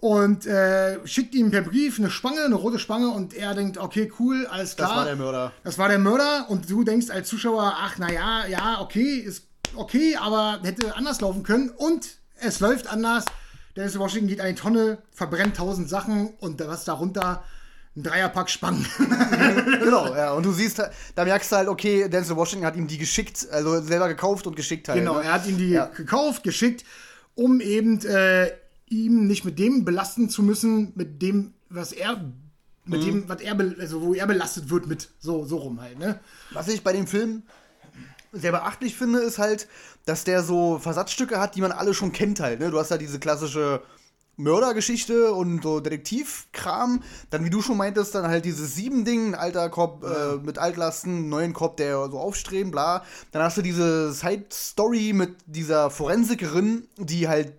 Und äh, schickt ihm per Brief eine Spange, eine rote Spange, und er denkt, okay, cool, alles klar. war der Mörder. Das war der Mörder, und du denkst als Zuschauer, ach, naja, ja, okay, ist okay, aber hätte anders laufen können. Und es läuft anders. Dennis Washington geht eine Tonne, verbrennt tausend Sachen und was darunter ein Dreierpack Spangen. Genau, ja. Und du siehst, da merkst du halt, okay, Denzel Washington hat ihm die geschickt, also selber gekauft und geschickt halt. Genau, ne? er hat ihm die Ja. gekauft, geschickt, um eben äh, ihm nicht mit dem belasten zu müssen, mit dem, was er, mit Mhm. dem, was er, also wo er belastet wird mit. So, so rum halt, ne? Was ich bei dem Film sehr beachtlich finde, ist halt, dass der so Versatzstücke hat, die man alle schon kennt halt. Ne? Du hast ja diese klassische Mördergeschichte und so Detektivkram. Dann, wie du schon meintest, dann halt dieses Sieben-Ding, ein alter Cop äh, mit Altlasten, neuen Cop, der so aufstreben, bla. Dann hast du diese Side-Story mit dieser Forensikerin, die halt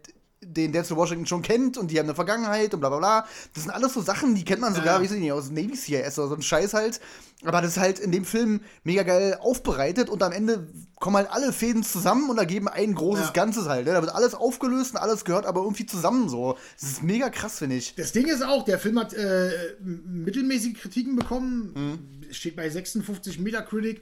den Denzel Washington schon kennt und die haben eine Vergangenheit und bla bla bla. Das sind alles so Sachen, die kennt man sogar, Ja. wie nicht, aus Navy CIS oder so ein Scheiß halt. Aber das ist halt in dem Film mega geil aufbereitet und am Ende kommen halt alle Fäden zusammen und ergeben ein großes Ja. Ganzes halt. Ne? Da wird alles aufgelöst und alles gehört aber irgendwie zusammen so. Das ist mega krass, finde ich. Das Ding ist auch, der Film hat äh, mittelmäßige Kritiken bekommen. Mhm. Steht bei 56 Metacritic,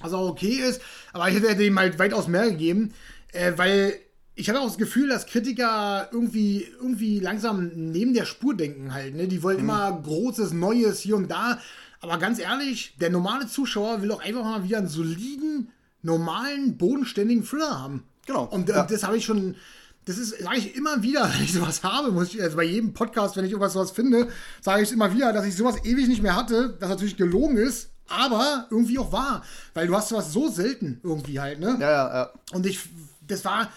was auch okay ist. Aber ich hätte dem halt weitaus mehr gegeben, äh, weil ich habe auch das Gefühl, dass Kritiker irgendwie, irgendwie langsam neben der Spur denken halt. Ne? Die wollen Mhm. immer Großes, Neues hier und da. Aber ganz ehrlich, der normale Zuschauer will doch einfach mal wieder einen soliden, normalen, bodenständigen Thriller haben. Genau, Und, ja. und das habe ich schon, das ist, sage ich immer wieder, wenn ich sowas habe, muss ich, also bei jedem Podcast, wenn ich irgendwas sowas finde, sage ich immer wieder, dass ich sowas ewig nicht mehr hatte, das natürlich gelogen ist, aber irgendwie auch wahr. Weil du hast sowas so selten irgendwie halt, ne? Ja, ja, ja. Und ich, das war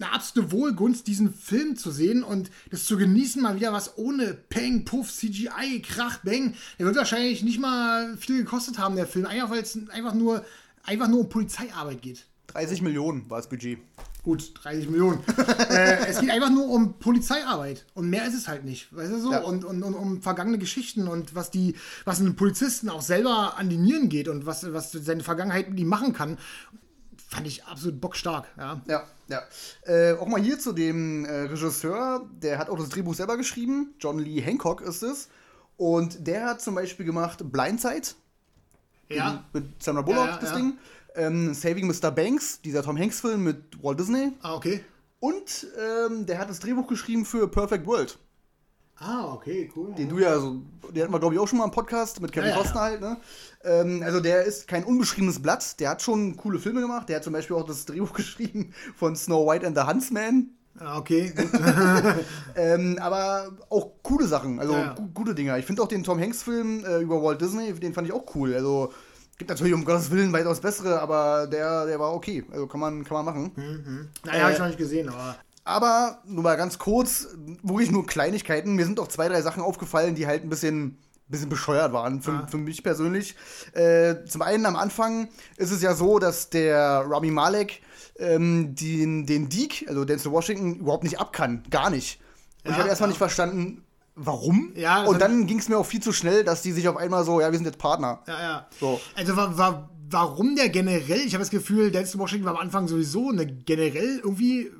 eine absolute Wohlgunst, diesen Film zu sehen und das zu genießen, mal wieder was ohne Peng, Puff, CGI, Krach, Bang. Der wird wahrscheinlich nicht mal viel gekostet haben, der Film, einfach weil es einfach nur, einfach nur um Polizeiarbeit geht. 30 Millionen war das Budget. Gut, 30 Millionen. äh, es geht einfach nur um Polizeiarbeit und mehr ist es halt nicht, weißt du so? Ja. Und, und, und um vergangene Geschichten und was die, was einem Polizisten auch selber an die Nieren geht und was, was seine Vergangenheit mit ihm machen kann, fand ich absolut bockstark, ja. Ja, ja. Äh, auch mal hier zu dem äh, Regisseur, der hat auch das Drehbuch selber geschrieben. John Lee Hancock ist es. Und der hat zum Beispiel gemacht Blindside Ja. mit Sandra Bullock, Ja, ja, das ja. Ding. Ähm, Saving Mr. Banks, dieser Tom Hanks-Film mit Walt Disney. Ah, okay. Und ähm, der hat das Drehbuch geschrieben für Perfect World. Ah, okay, cool. Den du ja so, den hatten wir glaube ich auch schon mal im Podcast mit Kevin Ja, ja, Costner halt, ne? Ähm, also der ist kein unbeschriebenes Blatt, der hat schon coole Filme gemacht, der hat zum Beispiel auch das Drehbuch geschrieben von Snow White and the Huntsman, Ah, okay. ähm, aber auch coole Sachen, also Ja, ja. gu gute Dinger. Ich finde auch den Tom Hanks-Film äh, über Walt Disney, den fand ich auch cool. Also gibt natürlich um Gottes Willen weitaus bessere, aber der, der war okay. Also kann man, kann man machen. naja, habe ich noch nicht gesehen, aber. Aber nur mal ganz kurz, wirklich nur Kleinigkeiten. Mir sind auch zwei, drei Sachen aufgefallen, die halt ein bisschen, bisschen bescheuert waren, für, für mich persönlich. Äh, zum einen am Anfang ist es ja so, dass der Rami Malek ähm, den, den Deke, also Denzel Washington, überhaupt nicht ab kann. Gar nicht. Und ich Ja, habe erstmal ja. nicht verstanden, warum. Ja, Und hat- dann ging es mir auch viel zu schnell, dass die sich auf einmal so, ja, wir sind jetzt Partner. Ja, ja. So. Also wa wa warum der generell, ich habe das Gefühl, Denzel Washington war am Anfang sowieso eine generell irgendwie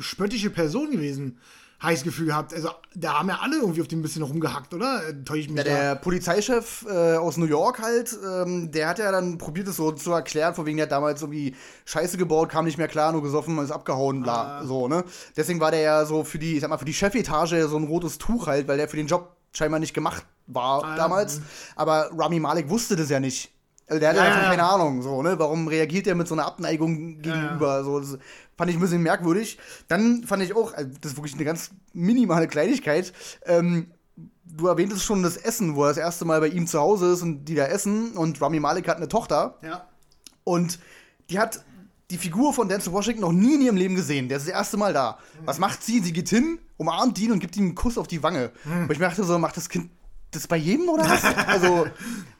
spöttische Person gewesen. heißes Gefühl gehabt. Also, da haben ja alle irgendwie auf dem bisschen rumgehackt, oder? Äh, Täusche ich mich Ja, da? der Polizeichef äh, aus New York halt, ähm, der hat ja dann probiert, es so zu erklären, von wegen, der hat damals irgendwie Scheiße gebaut, kam nicht mehr klar, nur gesoffen, ist abgehauen, bla, Ah. so, ne? Deswegen war der ja so für die, ich sag mal, für die Chefetage so ein rotes Tuch halt, weil der für den Job scheinbar nicht gemacht war Ah, ja. damals. Aber Rami Malek wusste das ja nicht. Also der hatte Ja, ja, ja. keine Ahnung, so, ne? Warum reagiert er mit so einer Abneigung gegenüber? So, das fand ich ein bisschen merkwürdig. Dann fand ich auch, also das ist wirklich eine ganz minimale Kleinigkeit, ähm, du erwähntest schon das Essen, wo er das erste Mal bei ihm zu Hause ist und die da essen. Und Rami Malek hat eine Tochter ja. und die hat die Figur von Denzel Washington noch nie in ihrem Leben gesehen. Der ist das erste Mal da. Was macht sie? Sie geht hin, umarmt ihn und gibt ihm einen Kuss auf die Wange. Und ich dachte so, macht das Kind das bei jedem oder was? also,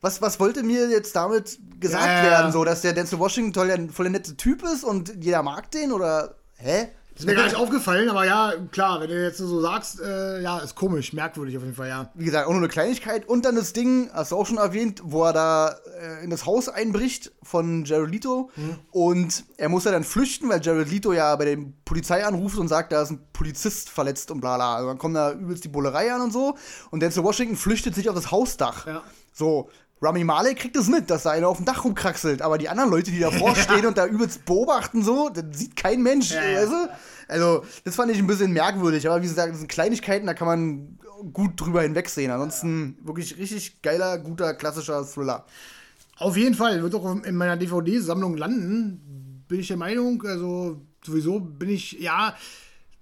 was, was wollte mir jetzt damit gesagt Ja, werden? So, dass der Denzel Washington toll, der voll der nette Typ ist und jeder mag den oder hä? Ist mir gar nicht aufgefallen, aber ja, klar, wenn du jetzt so sagst, äh, ja, ist komisch, merkwürdig auf jeden Fall, ja. wie gesagt, auch nur eine Kleinigkeit. Und dann das Ding, hast du auch schon erwähnt, wo er da äh, in das Haus einbricht von Jared Leto. Und er muss ja dann flüchten, weil Jared Leto ja bei der Polizei anruft und sagt, da ist ein Polizist verletzt und bla bla. Also dann kommt da übelst die Bullerei an und so. Und Denzel Washington flüchtet sich auf das Hausdach. Ja. So. Rami Malek kriegt es mit, dass da einer auf dem Dach rumkraxelt, aber die anderen Leute, die davor stehen und da übelst beobachten, so, das sieht kein Mensch, Ja, ja. weißt du? Also, das fand ich ein bisschen merkwürdig, aber wie gesagt, das sind Kleinigkeiten, da kann man gut drüber hinwegsehen. Ansonsten wirklich richtig geiler, guter, klassischer Thriller. Auf jeden Fall, wird auch in meiner DVD-Sammlung landen, bin ich der Meinung. Also, sowieso bin ich, ja,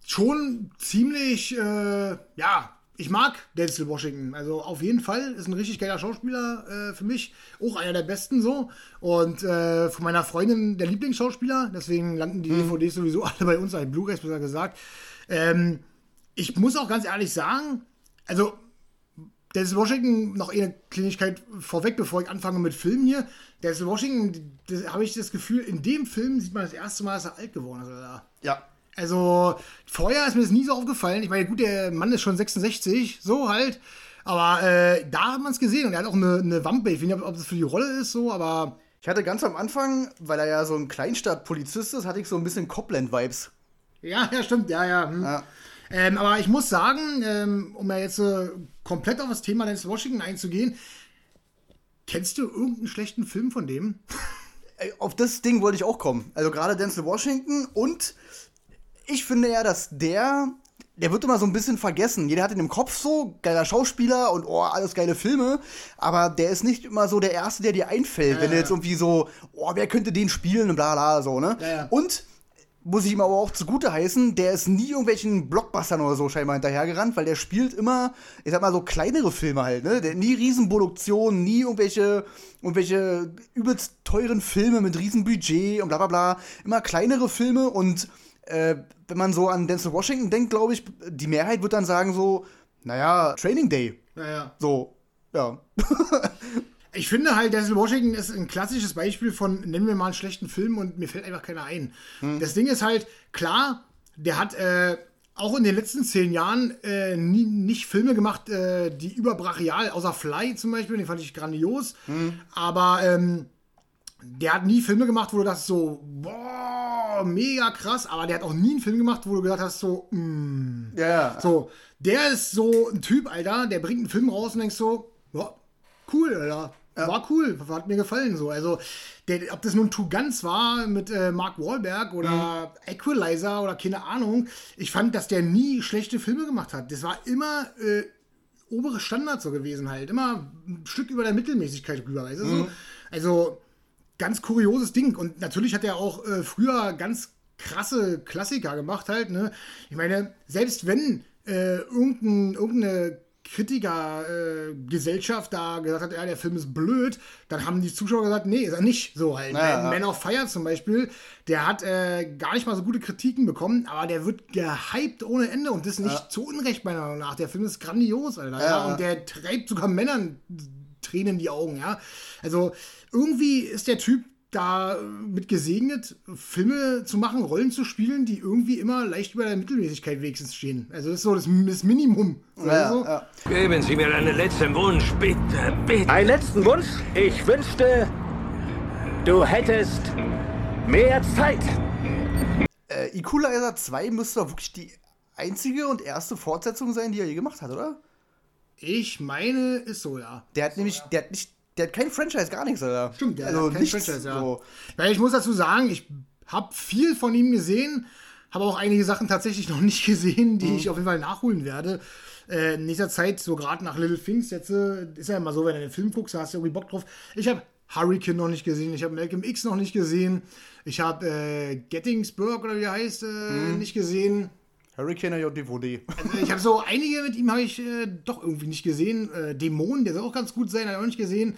schon ziemlich, äh, ja, ich mag Denzel Washington. Also, auf jeden Fall ist ein richtig geiler Schauspieler äh, für mich. Auch einer der besten so. Und äh, von meiner Freundin der Lieblingsschauspieler. Deswegen landen die DVDs sowieso alle bei uns, als Blu-rays besser gesagt. Ähm, ich muss auch ganz ehrlich sagen, also Denzel Washington, noch eine Kleinigkeit vorweg, bevor ich anfange mit Filmen hier. Denzel Washington, das habe ich das Gefühl, in dem Film sieht man das erste Mal, dass er alt geworden ist. Alter. Ja. Also, vorher ist mir das nie so aufgefallen. Ich meine, gut, der Mann ist schon 66, so halt. Aber äh, da hat man es gesehen und er hat auch eine, eine Wampe. Ich weiß nicht, ob ob das für die Rolle ist, so, aber Ich hatte ganz am Anfang, weil er ja so ein Kleinstadt-Polizist ist, hatte ich so ein bisschen Copland-Vibes. Ja, ja, stimmt, ja, ja. Hm. Ja. Ähm, aber ich muss sagen, ähm, um ja jetzt äh, komplett auf das Thema Denzel Washington einzugehen, kennst du irgendeinen schlechten Film von dem? Ey, Auf das Ding wollte ich auch kommen. Also gerade Denzel Washington und ich finde ja, dass der, der wird immer so ein bisschen vergessen. Jeder hat ihn im Kopf so, geiler Schauspieler und oh, alles geile Filme, aber der ist nicht immer so der Erste, der dir einfällt, wenn du ja, jetzt irgendwie so, oh, wer könnte den spielen und bla bla so, ne? Ja, ja. Und muss ich ihm aber auch zugute heißen, der ist nie irgendwelchen Blockbustern oder so scheinbar hinterhergerannt, weil der spielt immer, ich sag mal so kleinere Filme halt, ne? Der, nie Riesenproduktionen, nie irgendwelche, irgendwelche übelst teuren Filme mit Riesenbudget und bla bla bla. Immer kleinere Filme und äh, wenn man so an Denzel Washington denkt, glaube ich, die Mehrheit wird dann sagen so, naja, Training Day. Naja. So, ja. Ich finde halt, Denzel Washington ist ein klassisches Beispiel von, nennen wir mal einen schlechten Film und mir fällt einfach keiner ein. Das Ding ist halt, klar, der hat äh, auch in den letzten zehn Jahren äh, nie, nicht Filme gemacht, äh, die überbrachial, außer Fly zum Beispiel, den fand ich grandios. Aber ähm, der hat nie Filme gemacht, wo du dachtest so, boah, mega krass. Aber der hat auch nie einen Film gemacht, wo du gedacht hast so, mm, Ja, ja. so, der ist so ein Typ, Alter, der bringt einen Film raus und denkst so, ja, cool, Alter. War cool, hat mir gefallen so. Also, der, ob das nun Two Guns war mit äh, Mark Wahlberg oder Equalizer oder keine Ahnung, ich fand, dass der nie schlechte Filme gemacht hat. Das war immer äh, obere Standard so gewesen halt. Immer ein Stück über der Mittelmäßigkeit rüber, weißt du? So? Also, ganz kurioses Ding. Und natürlich hat er auch äh, früher ganz krasse Klassiker gemacht halt. Ne? Ich meine, selbst wenn äh, irgendein, irgendeine Kritikergesellschaft da gesagt hat, ja, der Film ist blöd, dann haben die Zuschauer gesagt, nee, ist er nicht so halt. Ja, ja. Man of Fire zum Beispiel, der hat äh, gar nicht mal so gute Kritiken bekommen, aber der wird gehypt ohne Ende und das nicht zu Unrecht meiner Meinung nach. Der Film ist grandios, Alter. Ja, Ja. und der treibt sogar Männern Tränen in die Augen, ja. Also irgendwie ist der Typ da mit gesegnet, Filme zu machen, Rollen zu spielen, die irgendwie immer leicht über der Mittelmäßigkeit wenigstens stehen. Also das ist so das, das Minimum. Ja, so. ja. Geben Sie mir einen letzten Wunsch, bitte, bitte. Einen letzten Wunsch? Ich wünschte, du hättest mehr Zeit. Äh, Equalizer 2 müsste doch wirklich die einzige und erste Fortsetzung sein, die er je gemacht hat, oder? Ich meine, ist so, ja. Der hat nämlich, der hat nicht, der hat kein Franchise, gar nichts, Alter. Stimmt, der also hat kein nichts, Franchise, ja. so. Weil ich muss dazu sagen, ich habe viel von ihm gesehen, habe auch einige Sachen tatsächlich noch nicht gesehen, Mhm. die ich auf jeden Fall nachholen werde. Äh, in nächster Zeit, so gerade nach Little Things, jetzt äh, ist ja immer so, wenn du den Film guckst, da hast du irgendwie Bock drauf. Ich habe Hurricane noch nicht gesehen, ich habe Malcolm X noch nicht gesehen, ich habe äh, Gettysburg oder wie er heißt, äh, Mhm. nicht gesehen. Hurricane hat ja DVD. Also ich habe so einige mit ihm habe ich äh, doch irgendwie nicht gesehen. Äh, Dämonen, der soll auch ganz gut sein, habe ich auch nicht gesehen.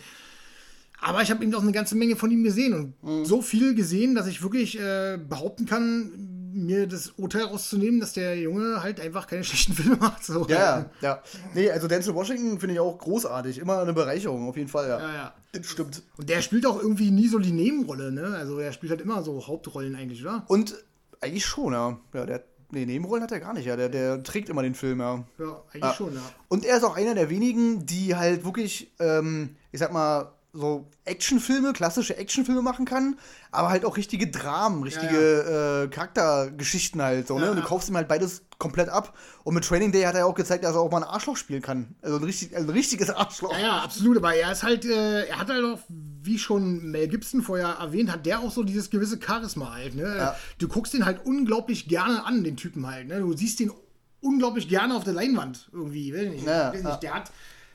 Aber ich habe eben auch eine ganze Menge von ihm gesehen und Mhm. so viel gesehen, dass ich wirklich äh, behaupten kann, mir das Urteil rauszunehmen, dass der Junge halt einfach keine schlechten Filme macht. So. Ja, ja. Nee, also Denzel Washington finde ich auch großartig. Immer eine Bereicherung, auf jeden Fall, ja. Ja, ja. Das stimmt. Und der spielt auch irgendwie nie so die Nebenrolle, ne? Also er spielt halt immer so Hauptrollen eigentlich, oder? Und eigentlich schon, ja. Ja, der, nee, Nebenrollen hat er gar nicht, ja. Der, der trägt immer den Film, ja. Ja, eigentlich Ja. schon, ja. Und er ist auch einer der wenigen, die halt wirklich, ähm, ich sag mal, so Actionfilme, klassische Actionfilme machen kann, aber halt auch richtige Dramen, richtige Äh, Charaktergeschichten halt so, ne? Ja, Und du ja. kaufst ihm halt beides komplett ab. Und mit Training Day hat er ja auch gezeigt, dass er auch mal ein Arschloch spielen kann. Also ein, richtig, also ein richtiges Arschloch. Ja, ja, absolut. Aber er ist halt, äh, er hat halt auch, wie schon Mel Gibson vorher erwähnt, hat der auch so dieses gewisse Charisma halt. Ne? Ja. Du guckst den halt unglaublich gerne an, den Typen halt. Ne? Du siehst den unglaublich gerne auf der Leinwand irgendwie. Weiß nicht, Ja, ja. nicht. Der hat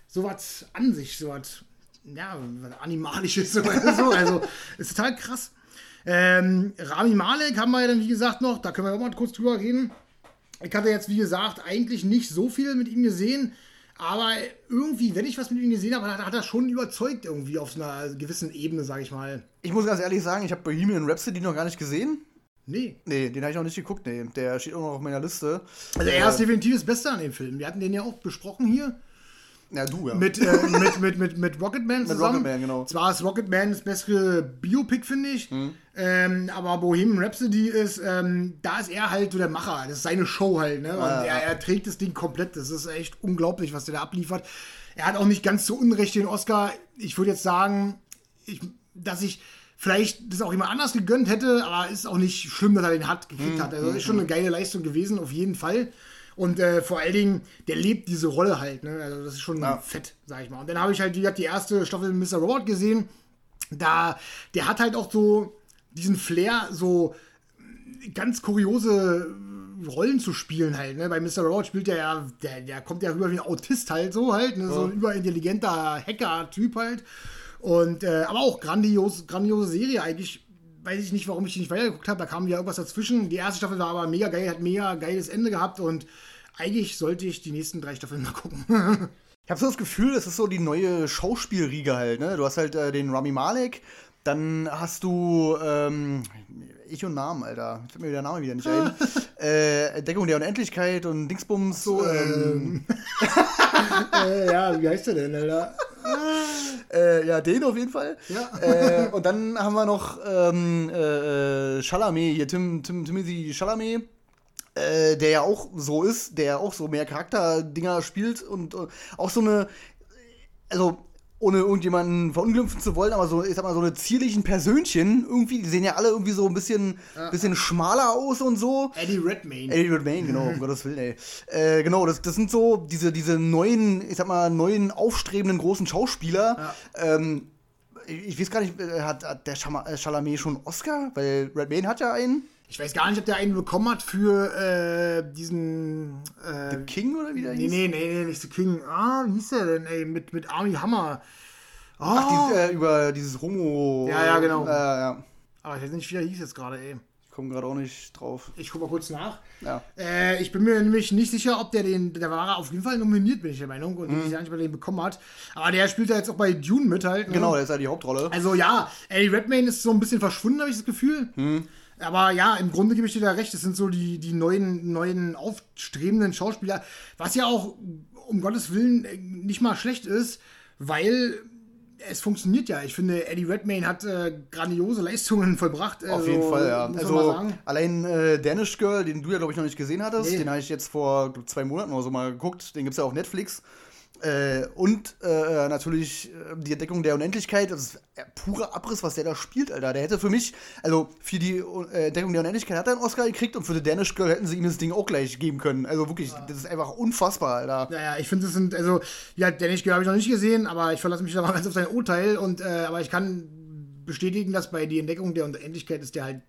sowas an sich, sowas, ja, Animalisches oder so. Also, ist total krass. Ähm, Rami Malek haben wir ja dann, wie gesagt, noch, da können wir auch mal kurz drüber reden. Ich hatte jetzt, wie gesagt, eigentlich nicht so viel mit ihm gesehen, aber irgendwie, wenn ich was mit ihm gesehen habe, hat, hat er schon überzeugt irgendwie auf so einer gewissen Ebene, sage ich mal. Ich muss ganz ehrlich sagen, ich habe Bohemian Rhapsody noch gar nicht gesehen. Nee. Nee, den habe ich noch nicht geguckt, nee. Der steht auch noch auf meiner Liste. Also er ist definitiv das Beste an dem Film. Wir hatten den ja auch besprochen hier. Ja, du, ja. Mit, äh, mit, mit, mit, mit Rocketman zusammen. Rocketman, genau. Zwar ist Rocketman das bessere Biopic, finde ich. Mhm. Ähm, aber Bohemian Rhapsody ist, ähm, da ist er halt so der Macher. Das ist seine Show halt. Ne? Und ja. er, er trägt das Ding komplett. Das ist echt unglaublich, was der da abliefert. Er hat auch nicht ganz zu Unrecht den Oscar. Ich würde jetzt sagen, ich, dass ich vielleicht das auch jemand anders gegönnt hätte, aber ist auch nicht schlimm, dass er den hat gekriegt Mhm. hat. Also ist schon eine geile Leistung gewesen, auf jeden Fall. Und äh, vor allen Dingen, der lebt diese Rolle halt. Ne? Also das ist schon Ja. fett, sag ich mal. Und dann habe ich halt, wie gesagt, die erste Staffel Mr. Robot gesehen. Da, der hat halt auch so diesen Flair, so ganz kuriose Rollen zu spielen halt. Ne? Bei Mr. Robot spielt er ja, der, der kommt ja rüber wie ein Autist halt so halt, ne? so ein überintelligenter Hacker-Typ halt. Und äh, aber auch grandios, grandiose Serie eigentlich. Weiß ich nicht, warum ich die nicht weitergeguckt habe. Da kam ja irgendwas dazwischen. Die erste Staffel war aber mega geil, hat mega geiles Ende gehabt und eigentlich sollte ich die nächsten drei Staffeln mal gucken. Ich habe so das Gefühl, das ist so die neue Schauspielriege halt, ne? Du hast halt äh, den Rami Malek, dann hast du, ähm, ich und Namen, Alter. Jetzt fällt mir der Name wieder nicht ein. äh, Entdeckung der Unendlichkeit und Dingsbums. So, ähm, äh, ja, wie heißt der denn, Alter? äh, ja, den auf jeden Fall. Ja. Äh, und dann haben wir noch ähm, äh, Chalamet, hier Tim, Tim, Timothy Chalamet. Äh, der ja auch so ist, der auch so mehr Charakterdinger spielt und äh, auch so eine, also ohne irgendjemanden verunglimpfen zu wollen, aber so, ich sag mal, so eine zierlichen Persönchen, irgendwie, die sehen ja alle irgendwie so ein bisschen, bisschen schmaler aus und so. Eddie Redmayne. Eddie Redmayne, genau, um Gottes Willen, ey. Äh, genau, das, das sind so diese, diese neuen, ich sag mal, neuen aufstrebenden großen Schauspieler. Ähm, ich, ich weiß gar nicht, äh, hat, hat der äh, Chalamet schon einen Oscar? Weil Redmayne hat ja einen. Ich weiß gar nicht, ob der einen bekommen hat für äh, diesen. Äh, King oder wie der nee, hieß? nee, nee, nee, nicht The King. Ah, wie hieß der denn, ey? Mit, mit Army Hammer. Ach, die, äh, über dieses Homo. Ja, ja, genau. Äh, ja. Aber ich weiß nicht, wie der hieß jetzt gerade, ey. Ich komme gerade auch nicht drauf. Ich guck mal kurz nach. Ja. Äh, ich bin mir nämlich nicht sicher, ob der den. Der war auf jeden Fall nominiert, bin ich der Meinung. Und ich weiß nicht, ob er den bekommen hat. Aber der spielt ja jetzt auch bei Dune mit halt. Ne? Genau, der ist ja die Hauptrolle. Also ja, Eddie Redmayne ist so ein bisschen verschwunden, habe ich das Gefühl. Hm. Aber ja, im Grunde gebe ich dir da recht. Das sind so die, die neuen, neuen aufstrebenden Schauspieler. Was ja auch, um Gottes Willen, äh, nicht mal schlecht ist, weil es funktioniert ja. Ich finde, Eddie Redmayne hat äh, grandiose Leistungen vollbracht. Auf jeden Fall, ja. Also allein äh, Danish Girl, den du ja, glaube ich, noch nicht gesehen hattest, Nee. den habe ich jetzt vor glaub, zwei Monaten oder so mal geguckt. Den gibt es ja auf Netflix. Äh, und äh, natürlich äh, die Entdeckung der Unendlichkeit, das ist purer Abriss, was der da spielt, Alter. Der hätte für mich, also für die äh, Entdeckung der Unendlichkeit hat er einen Oscar gekriegt und für The Danish Girl hätten sie ihm das Ding auch gleich geben können. Also wirklich, das ist einfach unfassbar, Alter. Naja, ich finde, das sind, also, ja, Dennis habe ich noch nicht gesehen, aber ich verlasse mich da mal ganz auf sein Urteil und, äh, aber ich kann bestätigen, dass bei die Entdeckung der Unendlichkeit ist der halt,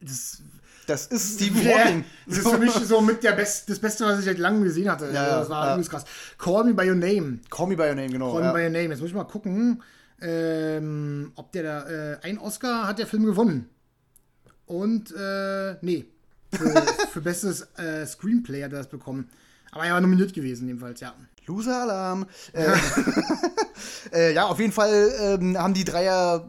das, Das ist Stephen Hawking. das ist für mich so mit der Best, das Beste, was ich seit langem gesehen hatte. Ja, das war ja. übelst krass. Call Me By Your Name. Call Me By Your Name, genau. Call ja. Me By Your Name. Jetzt muss ich mal gucken, ähm, ob der da, äh, ein Oscar hat der Film gewonnen. Und, äh, nee. Für, für bestes äh, Screenplay hat er das bekommen. Aber er war nominiert gewesen, jedenfalls, ja. Loser-Alarm. Äh, äh, ja, auf jeden Fall ähm, haben die Dreier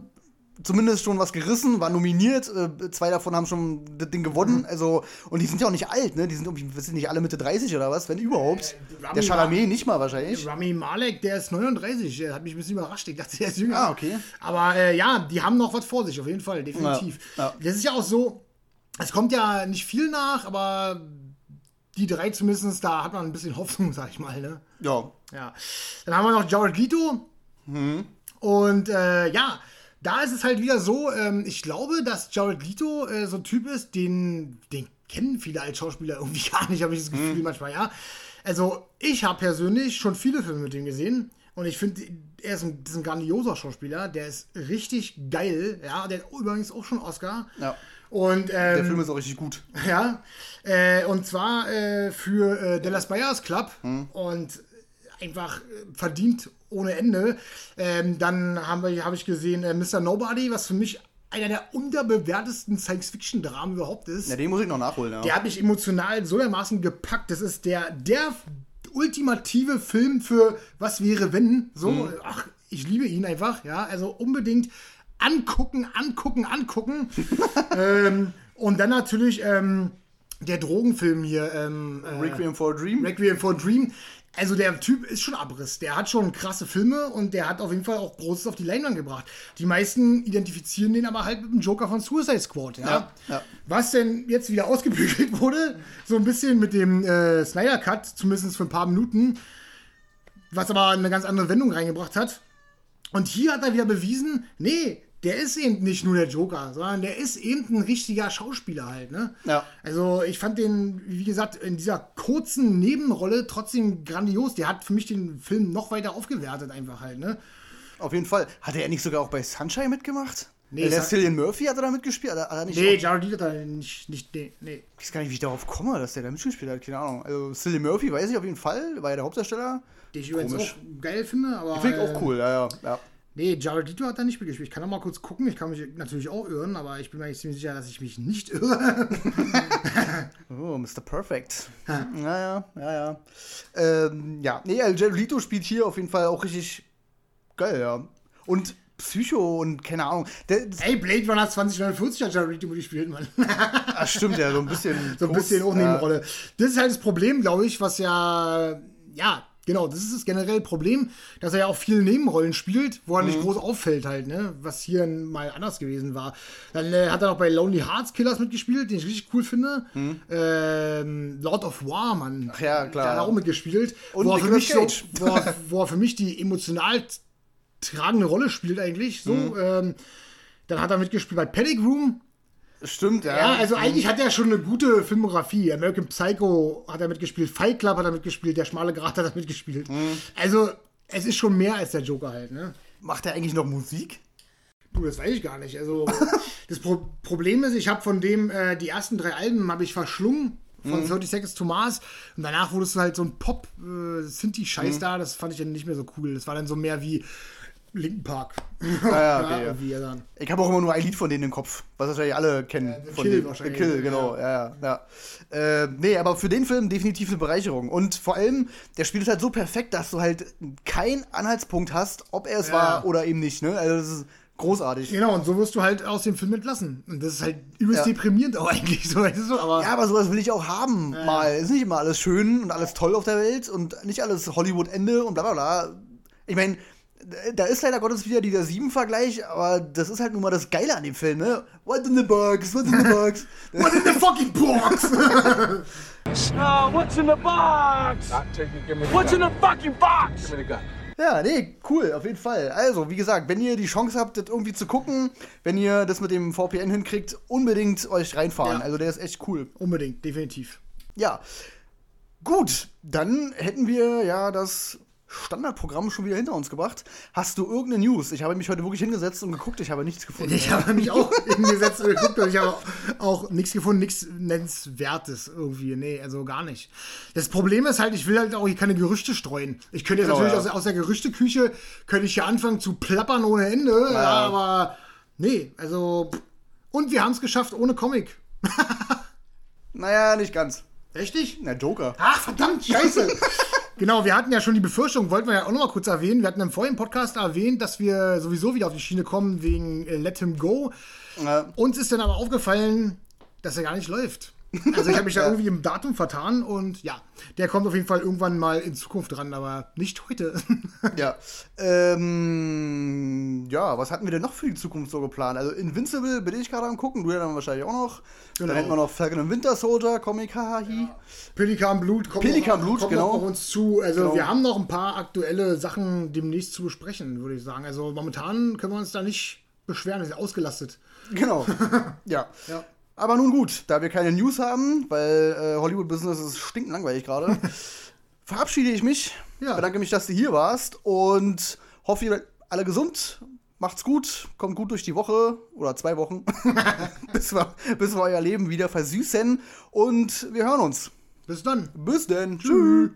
zumindest schon was gerissen, waren nominiert. Äh, zwei davon haben schon das Ding gewonnen. Also, und die sind ja auch nicht alt, ne? Die sind irgendwie, sind nicht alle Mitte 30 oder was, wenn überhaupt. Äh, Rami Der Chalamet nicht mal wahrscheinlich. Rami Malek, der ist 39, der hat mich ein bisschen überrascht. Ich dachte, der ist jünger. Ah, okay. Aber äh, ja, die haben noch was vor sich, auf jeden Fall, definitiv. Ja, ja. Das ist ja auch so, es kommt ja nicht viel nach, aber die drei zumindest, da hat man ein bisschen Hoffnung, sag ich mal. Ne? Ja. Ja. Dann haben wir noch Jared Leto. Und äh, ja, da ist es halt wieder so, ähm, ich glaube, dass Jared Leto äh, so ein Typ ist, den, den kennen viele als Schauspieler irgendwie gar nicht, habe ich das Gefühl manchmal, ja. Also, ich habe persönlich schon viele Filme mit ihm gesehen und ich finde, er ist ein, ist ein grandioser Schauspieler, der ist richtig geil, ja. Der hat übrigens auch schon Oscar. Ja. Und, Der ähm, Film ist auch richtig gut. ja, äh, und zwar äh, für äh, Dallas Buyers Club und einfach äh, verdient ohne Ende. Ähm, dann haben wir, habe ich gesehen, äh, Mr. Nobody, was für mich einer der unterbewertesten Science-Fiction-Dramen überhaupt ist. Ja, den muss ich noch nachholen, ja. Der hat mich emotional so dermaßen gepackt. Das ist der, der ultimative Film für Was wäre wenn. So, ach, ich liebe ihn einfach, ja. Also unbedingt angucken, angucken, angucken. ähm, und dann natürlich ähm, der Drogenfilm hier. Ähm, äh, Requiem for a Dream. Requiem for a Dream. Also der Typ ist schon Abriss. Der hat schon krasse Filme und der hat auf jeden Fall auch Großes auf die Leinwand gebracht. Die meisten identifizieren den aber halt mit dem Joker von Suicide Squad. Ja? Ja, ja. Was denn jetzt wieder ausgebügelt wurde, so ein bisschen mit dem äh, Snyder Cut, zumindest für ein paar Minuten, was aber eine ganz andere Wendung reingebracht hat. Und hier hat er wieder bewiesen, nee, der ist eben nicht nur der Joker, sondern der ist eben ein richtiger Schauspieler halt, ne? Ja. Also ich fand den, wie gesagt, in dieser kurzen Nebenrolle trotzdem grandios. Der hat für mich den Film noch weiter aufgewertet einfach halt, ne? Auf jeden Fall. Hat er nicht sogar auch bei Sunshine mitgemacht? Nee, Nee, der Cillian Murphy hat er da mitgespielt? Hat er, hat er nicht Nee, Jared Leto hat da nicht, nicht, nee, nee. Ich weiß gar nicht, wie ich darauf komme, dass der da mitgespielt hat. Keine Ahnung. Also, Cillian Murphy weiß ich auf jeden Fall, war ja der Hauptdarsteller. Den ich übrigens auch geil finde, aber. Finde ich äh, auch cool, ja, ja. ja. Nee, Jared Leto hat da nicht mitgespielt. Ich kann noch mal kurz gucken. Ich kann mich natürlich auch irren, aber ich bin mir eigentlich ziemlich sicher, dass ich mich nicht irre. Oh, Mr. Perfect. Ja, ja, ja, ja. Ähm, ja, nee, also Jared Leto spielt hier auf jeden Fall auch richtig geil, ja. Und Psycho und keine Ahnung. Der, Ey, Blade Runner 2049 hat Jared Leto mitgespielt, Mann. ah, stimmt ja, so ein bisschen. so ein bisschen auch Nebenrolle. Das ist halt das Problem, glaube ich, was ja, ja, genau, das ist das generelle Problem, dass er ja auch viele Nebenrollen spielt, wo er nicht groß auffällt halt, ne, was hier mal anders gewesen war. Dann äh, hat er noch bei Lonely Hearts Killers mitgespielt, den ich richtig cool finde. Ähm, Lord of War, Mann. Ach ja, klar. Der hat auch mitgespielt. Und wo, er für mich so, wo, er, wo er für mich die emotional tragende Rolle spielt eigentlich, so, Mhm. ähm, dann hat er mitgespielt bei Panic Room, Stimmt, ja. ja, also eigentlich hat er schon eine gute Filmografie. American Psycho hat er mitgespielt, Fight Club hat er mitgespielt, Der schmale Grat hat er mitgespielt. Also, es ist schon mehr als der Joker halt, ne? Macht er eigentlich noch Musik? Du, das weiß ich gar nicht. Also, das Pro Problem ist, ich habe von dem, äh, die ersten drei Alben habe ich verschlungen. Von 30 Seconds to Mars. Und danach wurdest du halt so ein Pop-Sinti-Scheiß da. Das fand ich dann nicht mehr so cool. Das war dann so mehr wie Linken Park. Ah, ja, okay, ja. ja dann. Ich habe auch immer nur ein Lied von denen im Kopf, was wahrscheinlich alle kennen. The von Kill denen. wahrscheinlich, Kill, ja. genau, ja, ja. ja. Äh, nee, aber für den Film definitiv eine Bereicherung. Und vor allem, der spielt es halt so perfekt, dass du halt keinen Anhaltspunkt hast, ob er es Ja. war oder eben nicht. Ne? Also, das ist großartig. Genau, und so wirst du halt aus dem Film entlassen. Und das ist halt übelst Ja. deprimierend auch eigentlich. So, weißt du, aber Ja, aber sowas will ich auch haben. Mal. Ist nicht immer alles schön und alles toll auf der Welt und nicht alles Hollywood-Ende und bla bla bla. Ich meine, da ist leider Gottes wieder dieser Sieben-Vergleich, aber das ist halt nun mal das Geile an dem Film, ne? What in the box? What in the box? What in the fucking box? Oh, what's in the box? What's in the fucking box? Ja, nee, cool, auf jeden Fall. Also, wie gesagt, wenn ihr die Chance habt, das irgendwie zu gucken, wenn ihr das mit dem VPN hinkriegt, unbedingt euch reinfahren. Ja. Also, der ist echt cool. Unbedingt, definitiv. Ja. Gut, dann hätten wir ja das Standardprogramm schon wieder hinter uns gebracht. Hast du irgendeine News? Ich habe mich heute wirklich hingesetzt und geguckt, ich habe nichts gefunden. Ich habe mich auch hingesetzt und geguckt und ich habe auch nichts gefunden, nichts Nennenswertes irgendwie. Nee, also gar nicht. Das Problem ist halt, ich will halt auch hier keine Gerüchte streuen. Ich könnte jetzt Genau, natürlich ja. aus, aus der Gerüchteküche, könnte ich hier anfangen zu plappern ohne Ende, ja. aber nee, also. Und wir haben es geschafft ohne Comic. Naja, nicht ganz. Echt nicht? Na, Joker. Ach, verdammt, scheiße. genau, wir hatten ja schon die Befürchtung, wollten wir ja auch noch mal kurz erwähnen. Wir hatten im vorigen Podcast erwähnt, dass wir sowieso wieder auf die Schiene kommen wegen äh, Let Him Go. Ja. Uns ist dann aber aufgefallen, dass er gar nicht läuft. Also ich habe mich da irgendwie im Datum vertan und ja, der kommt auf jeden Fall irgendwann mal in Zukunft dran, aber nicht heute. Ja. Ähm, ja, was hatten wir denn noch für die Zukunft so geplant? Also Invincible bin ich gerade am gucken, du ja dann wahrscheinlich auch noch. Genau. Dann hätten wir noch Falcon and Winter Soldier, Comic Hahahi. Pelikan Blut kommt, Pelikan Blut, kommt genau. auf uns zu. Also Genau. wir haben noch ein paar aktuelle Sachen demnächst zu besprechen, würde ich sagen. Also momentan können wir uns da nicht beschweren, wir sind ausgelastet. Genau. ja. Ja. Aber nun gut, da wir keine News haben, weil äh, Hollywood Business ist stinklangweilig gerade, verabschiede ich mich. Ja. Bedanke mich, dass du hier warst und hoffe, ihr seid alle gesund. Macht's gut, kommt gut durch die Woche oder zwei Wochen, bis, wir, bis wir euer Leben wieder versüßen. Und wir hören uns. Bis dann. Bis denn. Tschüss.